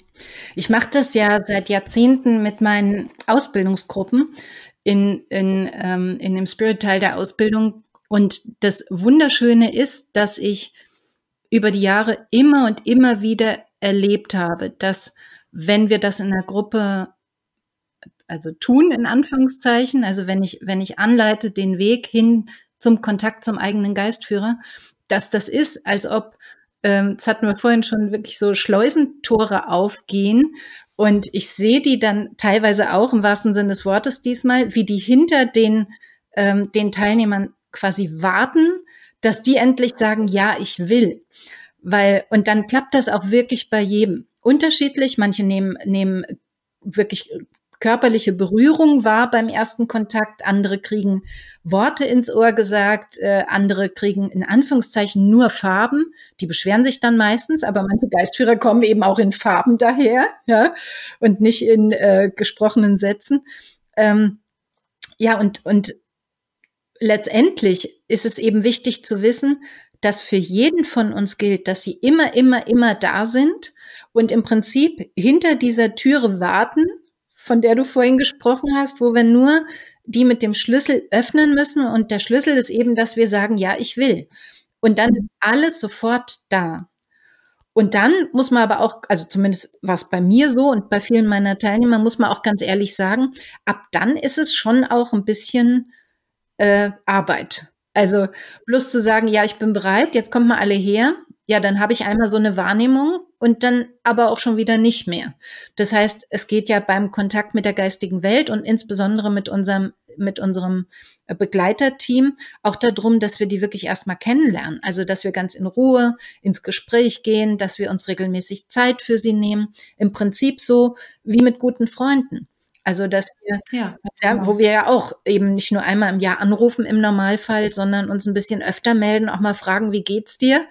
Ich mache das ja seit Jahrzehnten mit meinen Ausbildungsgruppen in, in, ähm, in dem Spirit-Teil der Ausbildung. Und das Wunderschöne ist, dass ich über die Jahre immer und immer wieder erlebt habe, dass wenn wir das in der Gruppe also tun, in Anführungszeichen, also wenn ich, wenn ich anleite, den Weg hin zum Kontakt zum eigenen Geistführer, dass das ist, als ob, ähm, das hatten wir vorhin schon wirklich so Schleusentore aufgehen. Und ich sehe die dann teilweise auch im wahrsten Sinne des Wortes diesmal, wie die hinter den, ähm, den Teilnehmern quasi warten, dass die endlich sagen, ja, ich will. Weil, und dann klappt das auch wirklich bei jedem. Unterschiedlich. Manche nehmen, nehmen wirklich körperliche Berührung wahr beim ersten Kontakt. Andere kriegen Worte ins Ohr gesagt. Äh, andere kriegen in Anführungszeichen nur Farben. Die beschweren sich dann meistens, aber manche Geistführer kommen eben auch in Farben daher, ja, und nicht in äh, gesprochenen Sätzen. Ähm, ja, und, und letztendlich ist es eben wichtig zu wissen, dass für jeden von uns gilt, dass sie immer, immer, immer da sind und im Prinzip hinter dieser Türe warten, von der du vorhin gesprochen hast, wo wir nur die mit dem Schlüssel öffnen müssen. Und der Schlüssel ist eben, dass wir sagen, ja, ich will. Und dann ist alles sofort da. Und dann muss man aber auch, also zumindest war es bei mir so und bei vielen meiner Teilnehmer, muss man auch ganz ehrlich sagen, ab dann ist es schon auch ein bisschen äh, Arbeit. Also bloß zu sagen, ja, ich bin bereit, jetzt kommt mal alle her, ja, dann habe ich einmal so eine Wahrnehmung und dann aber auch schon wieder nicht mehr. Das heißt, es geht ja beim Kontakt mit der geistigen Welt und insbesondere mit unserem, mit unserem Begleiterteam auch darum, dass wir die wirklich erstmal kennenlernen. Also, dass wir ganz in Ruhe ins Gespräch gehen, dass wir uns regelmäßig Zeit für sie nehmen. Im Prinzip so wie mit guten Freunden. Also, dass wir, ja, ja genau. wo wir ja auch eben nicht nur einmal im Jahr anrufen im Normalfall, sondern uns ein bisschen öfter melden, auch mal fragen, wie geht's dir?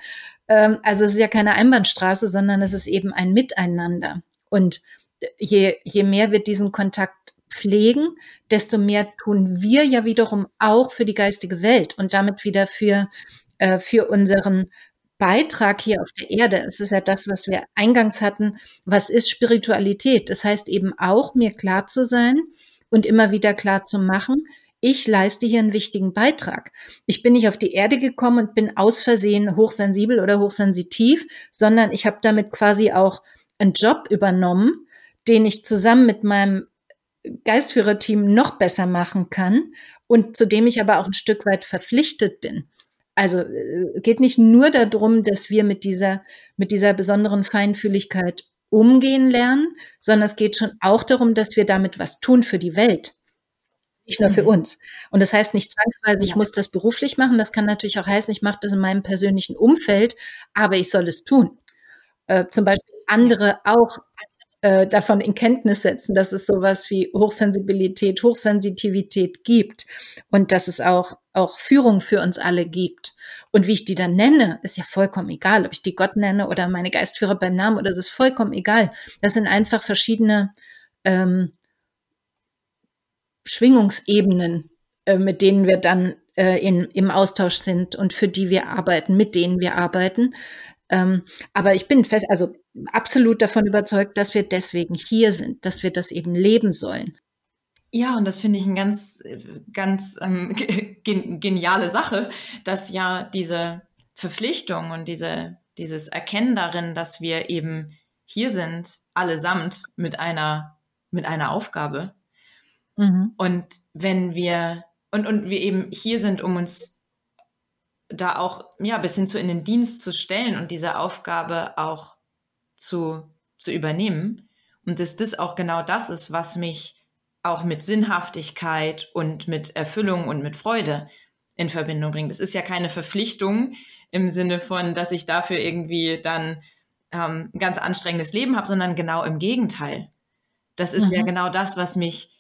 Ähm, also, es ist ja keine Einbahnstraße, sondern es ist eben ein Miteinander. Und je, je mehr wir diesen Kontakt pflegen, desto mehr tun wir ja wiederum auch für die geistige Welt und damit wieder für, äh, für unseren Beitrag hier auf der Erde. Es ist ja das, was wir eingangs hatten. Was ist Spiritualität? Das heißt eben auch, mir klar zu sein und immer wieder klar zu machen, ich leiste hier einen wichtigen Beitrag. Ich bin nicht auf die Erde gekommen und bin aus Versehen hochsensibel oder hochsensitiv, sondern ich habe damit quasi auch einen Job übernommen, den ich zusammen mit meinem Geistführerteam noch besser machen kann und zu dem ich aber auch ein Stück weit verpflichtet bin. Also äh, geht nicht nur darum, dass wir mit dieser, mit dieser besonderen Feinfühligkeit umgehen lernen, sondern es geht schon auch darum, dass wir damit was tun für die Welt. Nicht nur für mhm. uns. Und das heißt nicht zwangsweise, ich muss das beruflich machen. Das kann natürlich auch heißen, ich mache das in meinem persönlichen Umfeld, aber ich soll es tun. Äh, zum Beispiel andere auch äh, davon in Kenntnis setzen, dass es sowas wie Hochsensibilität, Hochsensitivität gibt und dass es auch, auch Führung für uns alle gibt. Und wie ich die dann nenne, ist ja vollkommen egal, ob ich die Gott nenne oder meine Geistführer beim Namen oder es ist vollkommen egal. Das sind einfach verschiedene ähm, Schwingungsebenen, äh, mit denen wir dann äh, in, im Austausch sind und für die wir arbeiten, mit denen wir arbeiten. Ähm, aber ich bin fest, also absolut davon überzeugt, dass wir deswegen hier sind, dass wir das eben leben sollen. Ja, und das finde ich eine ganz, ganz ähm, geniale Sache, dass ja diese Verpflichtung und diese, dieses Erkennen darin, dass wir eben hier sind, allesamt mit einer, mit einer Aufgabe. Mhm. Und wenn wir, und, und wir eben hier sind, um uns da auch ja bis hin zu in den Dienst zu stellen und diese Aufgabe auch zu, zu übernehmen. Und dass das auch genau das ist, was mich auch mit Sinnhaftigkeit und mit Erfüllung und mit Freude in Verbindung bringt. Es ist ja keine Verpflichtung im Sinne von, dass ich dafür irgendwie dann ähm, ein ganz anstrengendes Leben habe, sondern genau im Gegenteil. Das ist mhm. ja genau das, was mich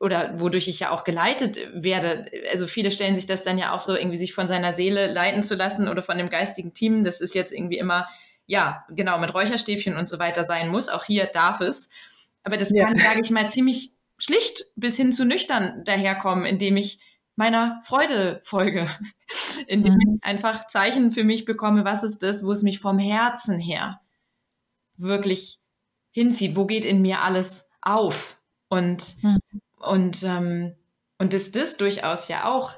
oder wodurch ich ja auch geleitet werde. Also viele stellen sich das dann ja auch so, irgendwie sich von seiner Seele leiten zu lassen oder von dem geistigen Team. Das ist jetzt irgendwie immer, ja, genau, mit Räucherstäbchen und so weiter sein muss. Auch hier darf es. Aber das ja. kann, sage ich mal, ziemlich schlicht bis hin zu nüchtern daherkommen, indem ich meiner Freude folge, indem mhm. ich einfach Zeichen für mich bekomme, was ist das, wo es mich vom Herzen her wirklich hinzieht, wo geht in mir alles auf und mhm. Und, ähm, und dass das durchaus ja auch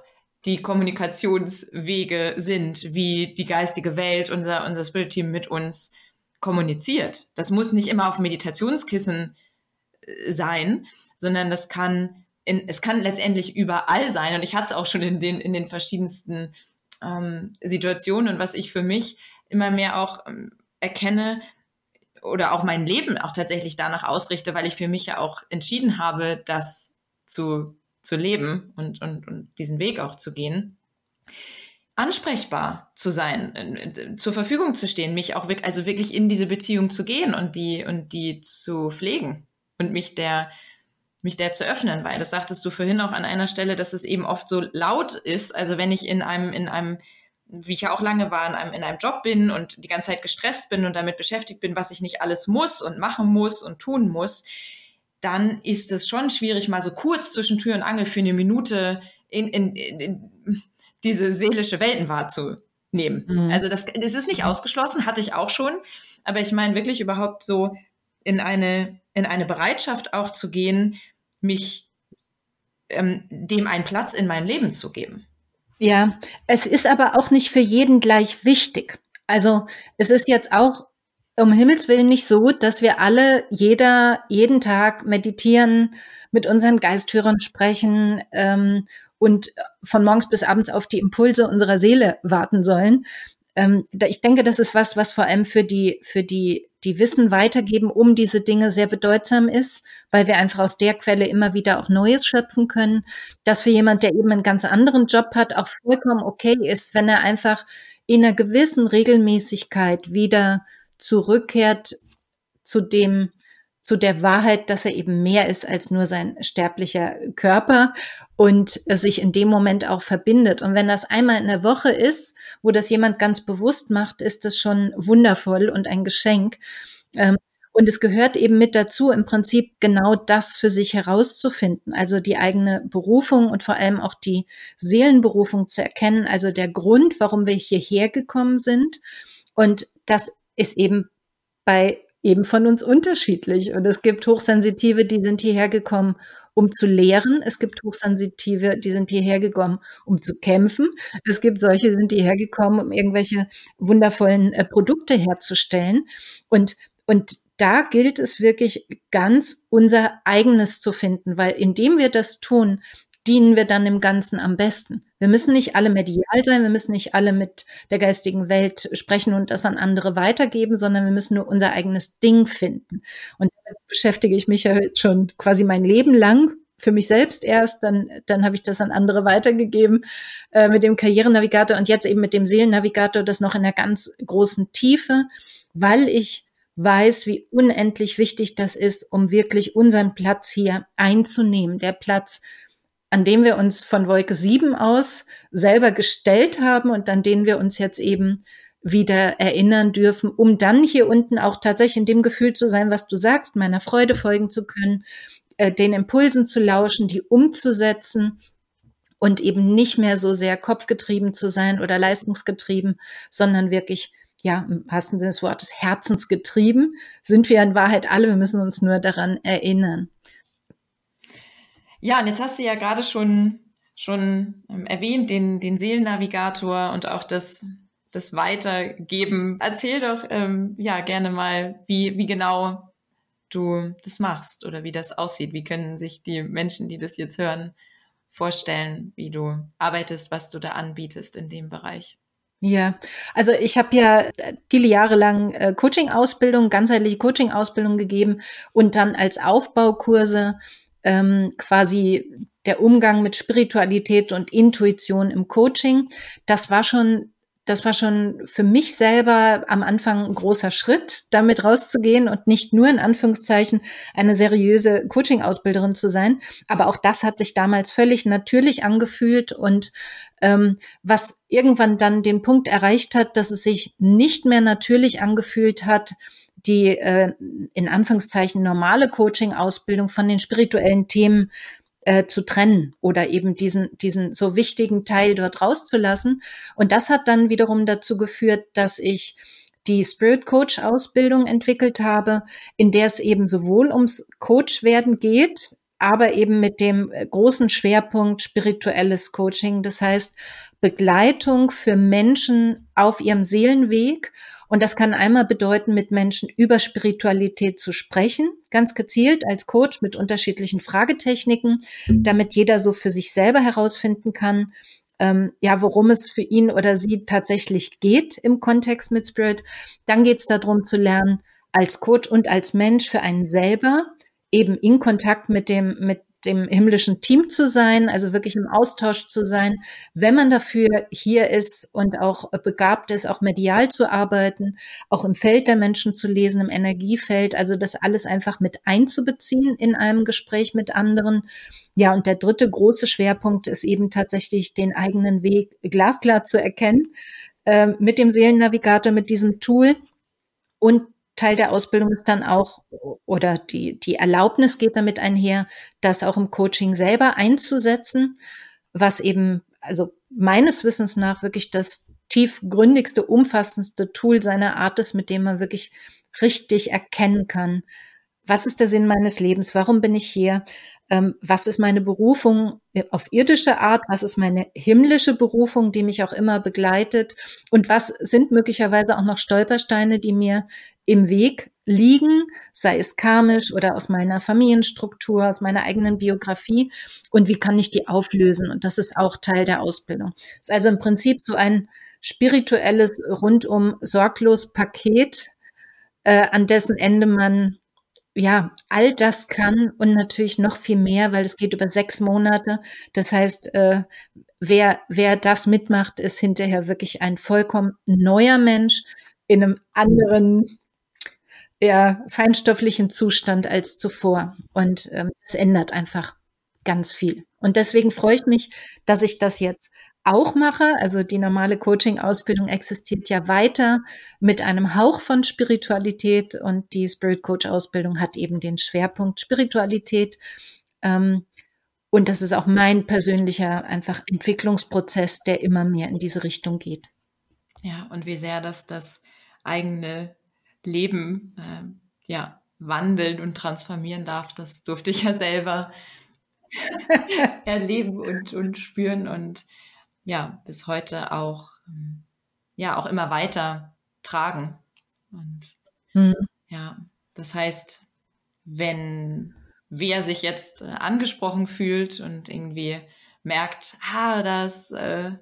die Kommunikationswege sind, wie die geistige Welt, unser, unser Spirit Team mit uns kommuniziert. Das muss nicht immer auf Meditationskissen äh, sein, sondern das kann in, es kann letztendlich überall sein. Und ich hatte es auch schon in den, in den verschiedensten ähm, Situationen. Und was ich für mich immer mehr auch ähm, erkenne oder auch mein Leben auch tatsächlich danach ausrichte, weil ich für mich ja auch entschieden habe, das zu, zu leben und, und, und diesen Weg auch zu gehen ansprechbar zu sein, zur Verfügung zu stehen, mich auch wirklich, also wirklich in diese Beziehung zu gehen und die und die zu pflegen und mich der mich der zu öffnen, weil das sagtest du vorhin auch an einer Stelle, dass es eben oft so laut ist. Also wenn ich in einem in einem wie ich ja auch lange war, in einem, in einem Job bin und die ganze Zeit gestresst bin und damit beschäftigt bin, was ich nicht alles muss und machen muss und tun muss, dann ist es schon schwierig, mal so kurz zwischen Tür und Angel für eine Minute in, in, in, diese seelische Welten wahrzunehmen. Mhm. Also das, das ist nicht ausgeschlossen, hatte ich auch schon, aber ich meine wirklich überhaupt so in eine, in eine Bereitschaft auch zu gehen, mich ähm, dem einen Platz in meinem Leben zu geben. Ja, es ist aber auch nicht für jeden gleich wichtig. Also es ist jetzt auch um Himmels Willen nicht so, dass wir alle jeder jeden Tag meditieren, mit unseren Geistführern sprechen ähm, und von morgens bis abends auf die Impulse unserer Seele warten sollen. Ähm, ich denke, das ist was, was vor allem für die, für die, die Wissen weitergeben um diese Dinge sehr bedeutsam ist, weil wir einfach aus der Quelle immer wieder auch Neues schöpfen können. Das für jemand, der eben einen ganz anderen Job hat, auch vollkommen okay ist, wenn er einfach in einer gewissen Regelmäßigkeit wieder zurückkehrt zu dem, zu der Wahrheit, dass er eben mehr ist als nur sein sterblicher Körper und sich in dem Moment auch verbindet. Und wenn das einmal in der Woche ist, wo das jemand ganz bewusst macht, ist das schon wundervoll und ein Geschenk. Ähm, und es gehört eben mit dazu, im Prinzip genau das für sich herauszufinden, also die eigene Berufung und vor allem auch die Seelenberufung zu erkennen, also der Grund, warum wir hierher gekommen sind. Und das ist eben bei eben von uns unterschiedlich. Und es gibt Hochsensitive, die sind hierher gekommen, um zu lehren. Es gibt Hochsensitive, die sind hierher gekommen, um zu kämpfen. Es gibt solche, die sind hierher gekommen, um irgendwelche wundervollen äh, Produkte herzustellen. Und, und da gilt es wirklich ganz unser eigenes zu finden, weil indem wir das tun, dienen wir dann im Ganzen am besten. Wir müssen nicht alle medial sein, wir müssen nicht alle mit der geistigen Welt sprechen und das an andere weitergeben, sondern wir müssen nur unser eigenes Ding finden. Und damit beschäftige ich mich ja schon quasi mein Leben lang für mich selbst erst, dann, dann habe ich das an andere weitergegeben äh, mit dem Karrierenavigator und jetzt eben mit dem Seelennavigator, das noch in einer ganz großen Tiefe, weil ich weiß, wie unendlich wichtig das ist, um wirklich unseren Platz hier einzunehmen. Der Platz, an dem wir uns von Wolke 7 aus selber gestellt haben und an den wir uns jetzt eben wieder erinnern dürfen, um dann hier unten auch tatsächlich in dem Gefühl zu sein, was du sagst, meiner Freude folgen zu können, äh, den Impulsen zu lauschen, die umzusetzen und eben nicht mehr so sehr kopfgetrieben zu sein oder leistungsgetrieben, sondern wirklich ja, im wahrsten Sinne des Wortes herzensgetrieben sind wir in Wahrheit alle. Wir müssen uns nur daran erinnern. Ja, und jetzt hast du ja gerade schon, schon ähm, erwähnt, den, den Seelennavigator und auch das, das Weitergeben. Erzähl doch ähm, ja gerne mal, wie, wie genau du das machst oder wie das aussieht. Wie können sich die Menschen, die das jetzt hören, vorstellen, wie du arbeitest, was du da anbietest in dem Bereich? Ja, also ich habe ja viele Jahre lang äh, Coaching-Ausbildung, ganzheitliche Coaching-Ausbildung gegeben und dann als Aufbaukurse ähm, quasi der Umgang mit Spiritualität und Intuition im Coaching. Das war schon das war schon für mich selber am Anfang ein großer Schritt, damit rauszugehen und nicht nur in Anführungszeichen eine seriöse Coaching-Ausbilderin zu sein. Aber auch das hat sich damals völlig natürlich angefühlt und ähm, was irgendwann dann den Punkt erreicht hat, dass es sich nicht mehr natürlich angefühlt hat, die äh, in Anführungszeichen normale Coaching-Ausbildung von den spirituellen Themen äh, zu trennen oder eben diesen, diesen so wichtigen Teil dort rauszulassen. Und das hat dann wiederum dazu geführt, dass ich die Spirit Coach Ausbildung entwickelt habe, in der es eben sowohl ums Coach werden geht, aber eben mit dem äh, großen Schwerpunkt spirituelles Coaching. Das heißt, Begleitung für Menschen auf ihrem Seelenweg. Und das kann einmal bedeuten, mit Menschen über Spiritualität zu sprechen, ganz gezielt als Coach mit unterschiedlichen Fragetechniken, damit jeder so für sich selber herausfinden kann, ähm, ja, worum es für ihn oder sie tatsächlich geht im Kontext mit Spirit. Dann geht es darum zu lernen, als Coach und als Mensch für einen selber eben in Kontakt mit dem, mit dem himmlischen Team zu sein, also wirklich im Austausch zu sein, wenn man dafür hier ist und auch begabt ist, auch medial zu arbeiten, auch im Feld der Menschen zu lesen, im Energiefeld, also das alles einfach mit einzubeziehen in einem Gespräch mit anderen. Ja, und der dritte große Schwerpunkt ist eben tatsächlich den eigenen Weg glasklar zu erkennen äh, mit dem Seelennavigator, mit diesem Tool und Teil der Ausbildung ist dann auch, oder die, die Erlaubnis geht damit einher, das auch im Coaching selber einzusetzen, was eben, also meines Wissens nach wirklich das tiefgründigste, umfassendste Tool seiner Art ist, mit dem man wirklich richtig erkennen kann, was ist der Sinn meines Lebens, warum bin ich hier, ähm, was ist meine Berufung auf irdische Art, was ist meine himmlische Berufung, die mich auch immer begleitet und was sind möglicherweise auch noch Stolpersteine, die mir im Weg liegen, sei es karmisch oder aus meiner Familienstruktur, aus meiner eigenen Biografie und wie kann ich die auflösen und das ist auch Teil der Ausbildung. Das ist also im Prinzip so ein spirituelles rundum sorglos Paket, äh, an dessen Ende man ja, all das kann und natürlich noch viel mehr, weil es geht über sechs Monate. Das heißt, äh, wer, wer das mitmacht, ist hinterher wirklich ein vollkommen neuer Mensch in einem anderen, ja, feinstofflichen Zustand als zuvor. Und ähm, es ändert einfach ganz viel. Und deswegen freue ich mich, dass ich das jetzt auch mache. Also die normale Coaching-Ausbildung existiert ja weiter mit einem Hauch von Spiritualität und die Spirit Coach-Ausbildung hat eben den Schwerpunkt Spiritualität. Ähm, und das ist auch mein persönlicher einfach Entwicklungsprozess, der immer mehr in diese Richtung geht. Ja, und wie sehr das das eigene Leben äh, ja wandeln und transformieren darf, das durfte ich ja selber erleben und, und spüren und ja, bis heute auch, ja, auch immer weiter tragen. Und mhm. ja, das heißt, wenn wer sich jetzt äh, angesprochen fühlt und irgendwie merkt, ah, das äh,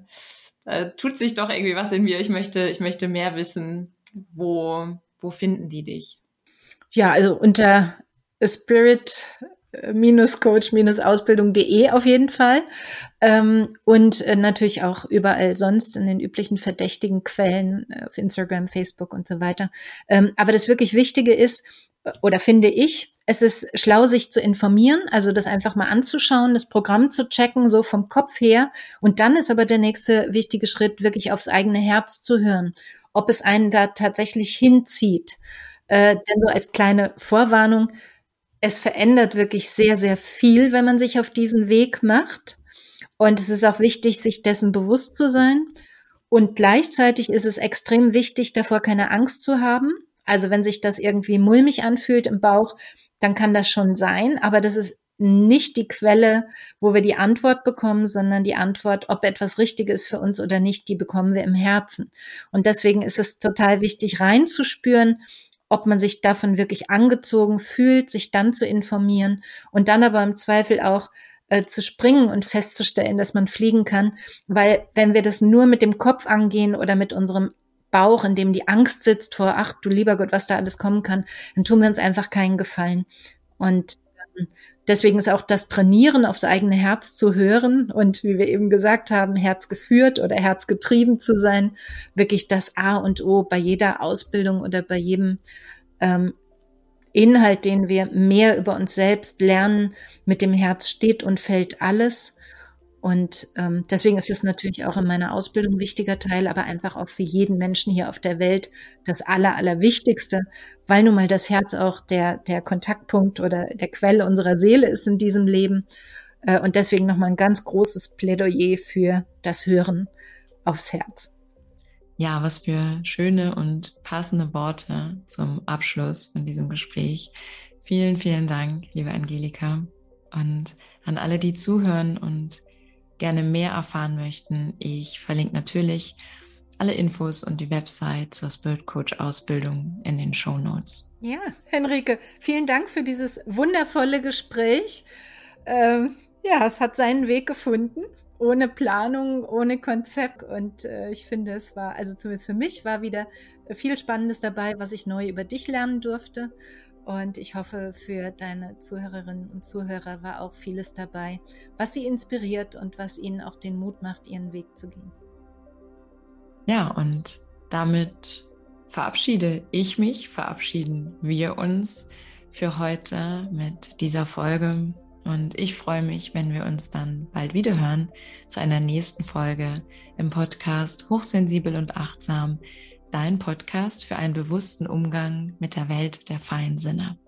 äh, tut sich doch irgendwie was in mir, ich möchte, ich möchte mehr wissen, wo, wo finden die dich? Ja, also unter Spirit coach-ausbildung.de auf jeden Fall. Ähm, und äh, natürlich auch überall sonst in den üblichen verdächtigen Quellen äh, auf Instagram, Facebook und so weiter. Ähm, aber das wirklich Wichtige ist, äh, oder finde ich, es ist schlau, sich zu informieren, also das einfach mal anzuschauen, das Programm zu checken, so vom Kopf her. Und dann ist aber der nächste wichtige Schritt, wirklich aufs eigene Herz zu hören, ob es einen da tatsächlich hinzieht. Äh, denn so als kleine Vorwarnung, es verändert wirklich sehr, sehr viel, wenn man sich auf diesen Weg macht. Und es ist auch wichtig, sich dessen bewusst zu sein. Und gleichzeitig ist es extrem wichtig, davor keine Angst zu haben. Also wenn sich das irgendwie mulmig anfühlt im Bauch, dann kann das schon sein. Aber das ist nicht die Quelle, wo wir die Antwort bekommen, sondern die Antwort, ob etwas richtig ist für uns oder nicht, die bekommen wir im Herzen. Und deswegen ist es total wichtig, reinzuspüren, ob man sich davon wirklich angezogen fühlt, sich dann zu informieren und dann aber im Zweifel auch äh, zu springen und festzustellen, dass man fliegen kann. Weil wenn wir das nur mit dem Kopf angehen oder mit unserem Bauch, in dem die Angst sitzt vor, ach du lieber Gott, was da alles kommen kann, dann tun wir uns einfach keinen Gefallen. Und ähm, deswegen ist auch das Trainieren aufs eigene Herz zu hören und wie wir eben gesagt haben, Herz geführt oder Herz getrieben zu sein, wirklich das A und O bei jeder Ausbildung oder bei jedem ähm, Inhalt, den wir mehr über uns selbst lernen. Mit dem Herz steht und fällt alles. Und ähm, deswegen ist es natürlich auch in meiner Ausbildung ein wichtiger Teil, aber einfach auch für jeden Menschen hier auf der Welt das Aller, Allerwichtigste, weil nun mal das Herz auch der, der Kontaktpunkt oder der Quelle unserer Seele ist in diesem Leben. Äh, und deswegen nochmal ein ganz großes Plädoyer für das Hören aufs Herz. Ja, was für schöne und passende Worte zum Abschluss von diesem Gespräch. Vielen, vielen Dank, liebe Angelika. Und an alle, die zuhören und gerne mehr erfahren möchten, ich verlinke natürlich alle Infos und die Website zur Spirit Coach Ausbildung in den Show Notes. Ja, Henrike, vielen Dank für dieses wundervolle Gespräch. Ähm, ja, es hat seinen Weg gefunden, ohne Planung, ohne Konzept. Und äh, ich finde, es war, also zumindest für mich, war wieder viel Spannendes dabei, was ich neu über dich lernen durfte. Und ich hoffe, für deine Zuhörerinnen und Zuhörer war auch vieles dabei, was sie inspiriert und was ihnen auch den Mut macht, ihren Weg zu gehen. Ja, und damit verabschiede ich mich, verabschieden wir uns für heute mit dieser Folge. Und ich freue mich, wenn wir uns dann bald wieder hören zu einer nächsten Folge im Podcast Hochsensibel und Achtsam, dein Podcast für einen bewussten Umgang mit der Welt der Feinsinne.